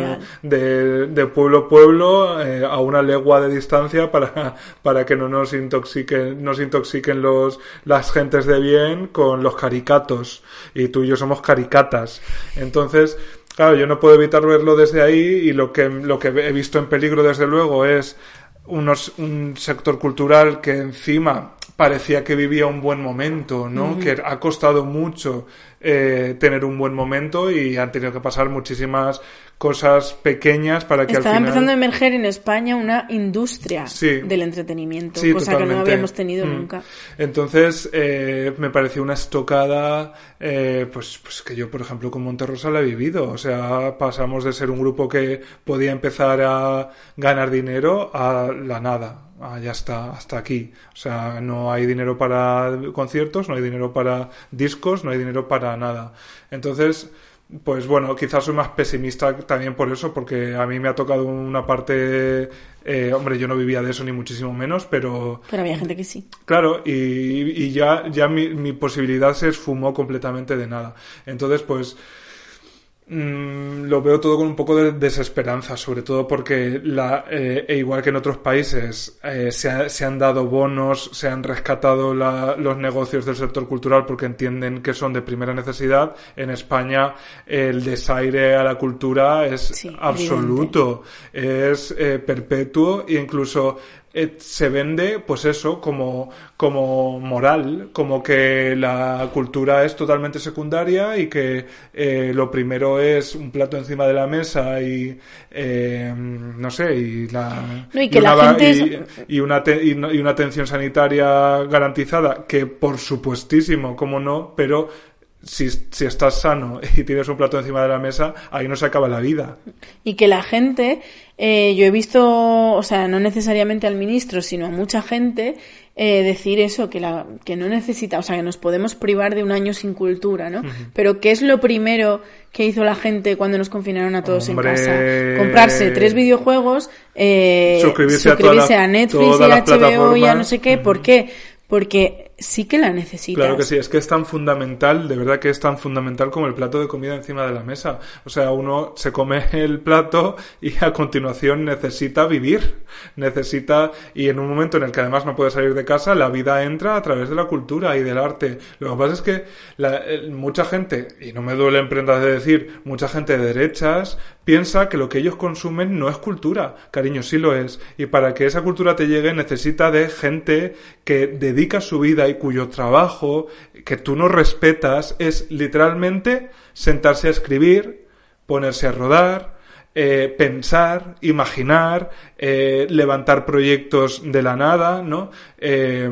De, de, pueblo a pueblo eh, a una legua de distancia para, para que no nos intoxiquen, nos intoxiquen los las gentes de bien con los caricatos y tú y yo somos caricatas. Entonces, claro, yo no puedo evitar verlo desde ahí y lo que, lo que he visto en peligro desde luego es unos, un sector cultural que encima parecía que vivía un buen momento, ¿no? Que ha costado mucho eh, tener un buen momento y han tenido que pasar muchísimas cosas pequeñas para que Estaba al final... empezando a emerger en España una industria del entretenimiento, cosa que no habíamos tenido mm. nunca. Entonces, eh, me pareció una estocada, eh, pues, pues que yo, por ejemplo, con Monterrosa la he vivido. O sea, pasamos de ser un grupo que podía empezar a ganar dinero a la nada ah, ya está, hasta aquí. O sea, no hay dinero para conciertos, no hay dinero para discos, no hay dinero para nada. Entonces, pues bueno, quizás soy más pesimista también por eso, porque a mí me ha tocado una parte, eh, hombre, yo no vivía de eso ni muchísimo menos, pero... Pero había gente que sí. Claro, y, y ya, ya mi, mi posibilidad se esfumó completamente de nada. Entonces, pues Mm, lo veo todo con un poco de desesperanza, sobre todo porque, la, eh, e igual que en otros países, eh, se, han dado bonos, se han rescatado los negocios del sector cultural porque entienden que son de primera necesidad. En España el desaire a la cultura es absoluto, es eh, perpetuo e incluso se vende, pues eso, como, como moral, como que la cultura es totalmente secundaria y que eh, lo primero es un plato encima de la mesa y, eh, no sé, y la... y, una, y, una y, una atención sanitaria garantizada, que por supuestísimo, como no, pero si, si estás sano y tienes un plato encima de la mesa, ahí no se acaba la vida. Y que la gente, eh, yo he visto, o sea, no necesariamente al ministro, sino a mucha gente eh, decir eso, que, la, que no necesita, o sea, que nos podemos privar de un año sin cultura, ¿no? Pero ¿qué es lo primero que hizo la gente cuando nos confinaron a todos Hombre. en casa? Comprarse tres videojuegos, eh, Suscribirse a todas las- a Netflix y a HBO y a no sé qué. ¿Por qué? Porque sí que la necesitas. Claro que sí, es que es tan fundamental, de verdad que es tan fundamental como el plato de comida encima de la mesa. O sea, uno se come el plato y a continuación necesita vivir, necesita, y en un momento en el que además no puede salir de casa, la vida entra a través de la cultura y del arte. Lo que pasa es que la- mucha gente, y no me duele en prendas de decir, mucha gente de derechas piensa que lo que ellos consumen no es cultura. Cariño, sí lo es. Y para que esa cultura te llegue necesita de gente que dedica su vida y cuyo trabajo que tú no respetas es literalmente sentarse a escribir, ponerse a rodar, eh, pensar, imaginar, eh, levantar proyectos de la nada, ¿no? Eh,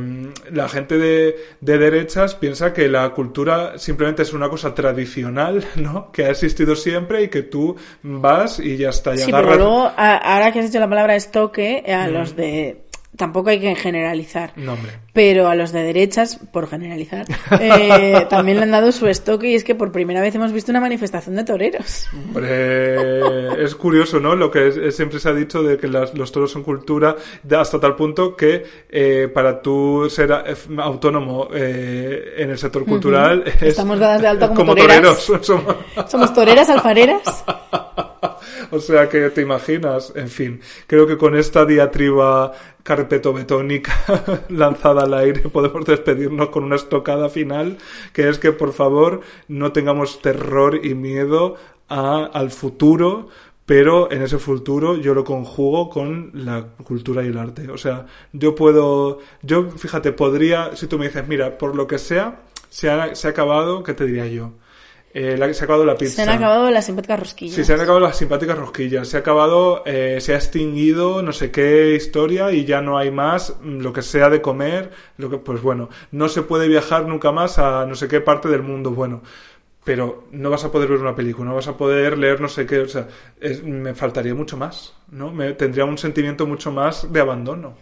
la gente de, de derechas piensa que la cultura simplemente es una cosa tradicional, ¿no? Que ha existido siempre y que tú vas y ya está. Y Sí, agarras- pero luego, a- ahora que has dicho la palabra estoque, Mm. a los de... Tampoco hay que generalizar. No, hombre. Pero a los de derechas, por generalizar, eh, también le han dado su estoque y es que por primera vez hemos visto una manifestación de toreros. Hombre, es curioso, ¿no? Lo que es- es- siempre se ha dicho de que las- los toros son cultura, hasta tal punto que eh, para tú ser eh, autónomo eh, en el sector cultural es Estamos dadas de alta como toreros. toreras. Somos- Somos toreras, alfareras. o sea que te imaginas, en fin, creo que con esta diatriba carpetobetónica lanzada al aire podemos despedirnos con una estocada final, que es que por favor no tengamos terror y miedo a- al futuro, pero en ese futuro yo lo conjugo con la cultura y el arte. O sea, yo puedo, yo fíjate, podría, si tú me dices, mira, por lo que sea, se ha, se ha acabado, ¿qué te diría yo? Eh, la- se ha acabado la pizza. Se han acabado las simpáticas rosquillas. Sí, se han acabado las simpáticas rosquillas, se ha acabado, eh, se ha extinguido no sé qué historia y ya no hay más mm, lo que sea de comer, lo que, pues bueno, no se puede viajar nunca más a no sé qué parte del mundo, bueno, pero no vas a poder ver una película, no vas a poder leer no sé qué, o sea, es- me faltaría mucho más, ¿no? Me, tendría un sentimiento mucho más de abandono.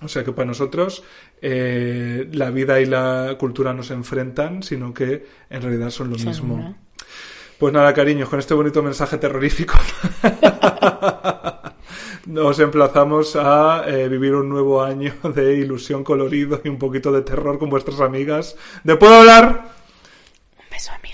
O sea que para nosotros eh, la vida y la cultura no se enfrentan, sino que en realidad son lo mismo. Pues nada, cariños, con este bonito mensaje terrorífico nos emplazamos a eh, vivir un nuevo año de ilusión colorido y un poquito de terror con vuestras amigas. ¿De puedo hablar? Un beso, amigas.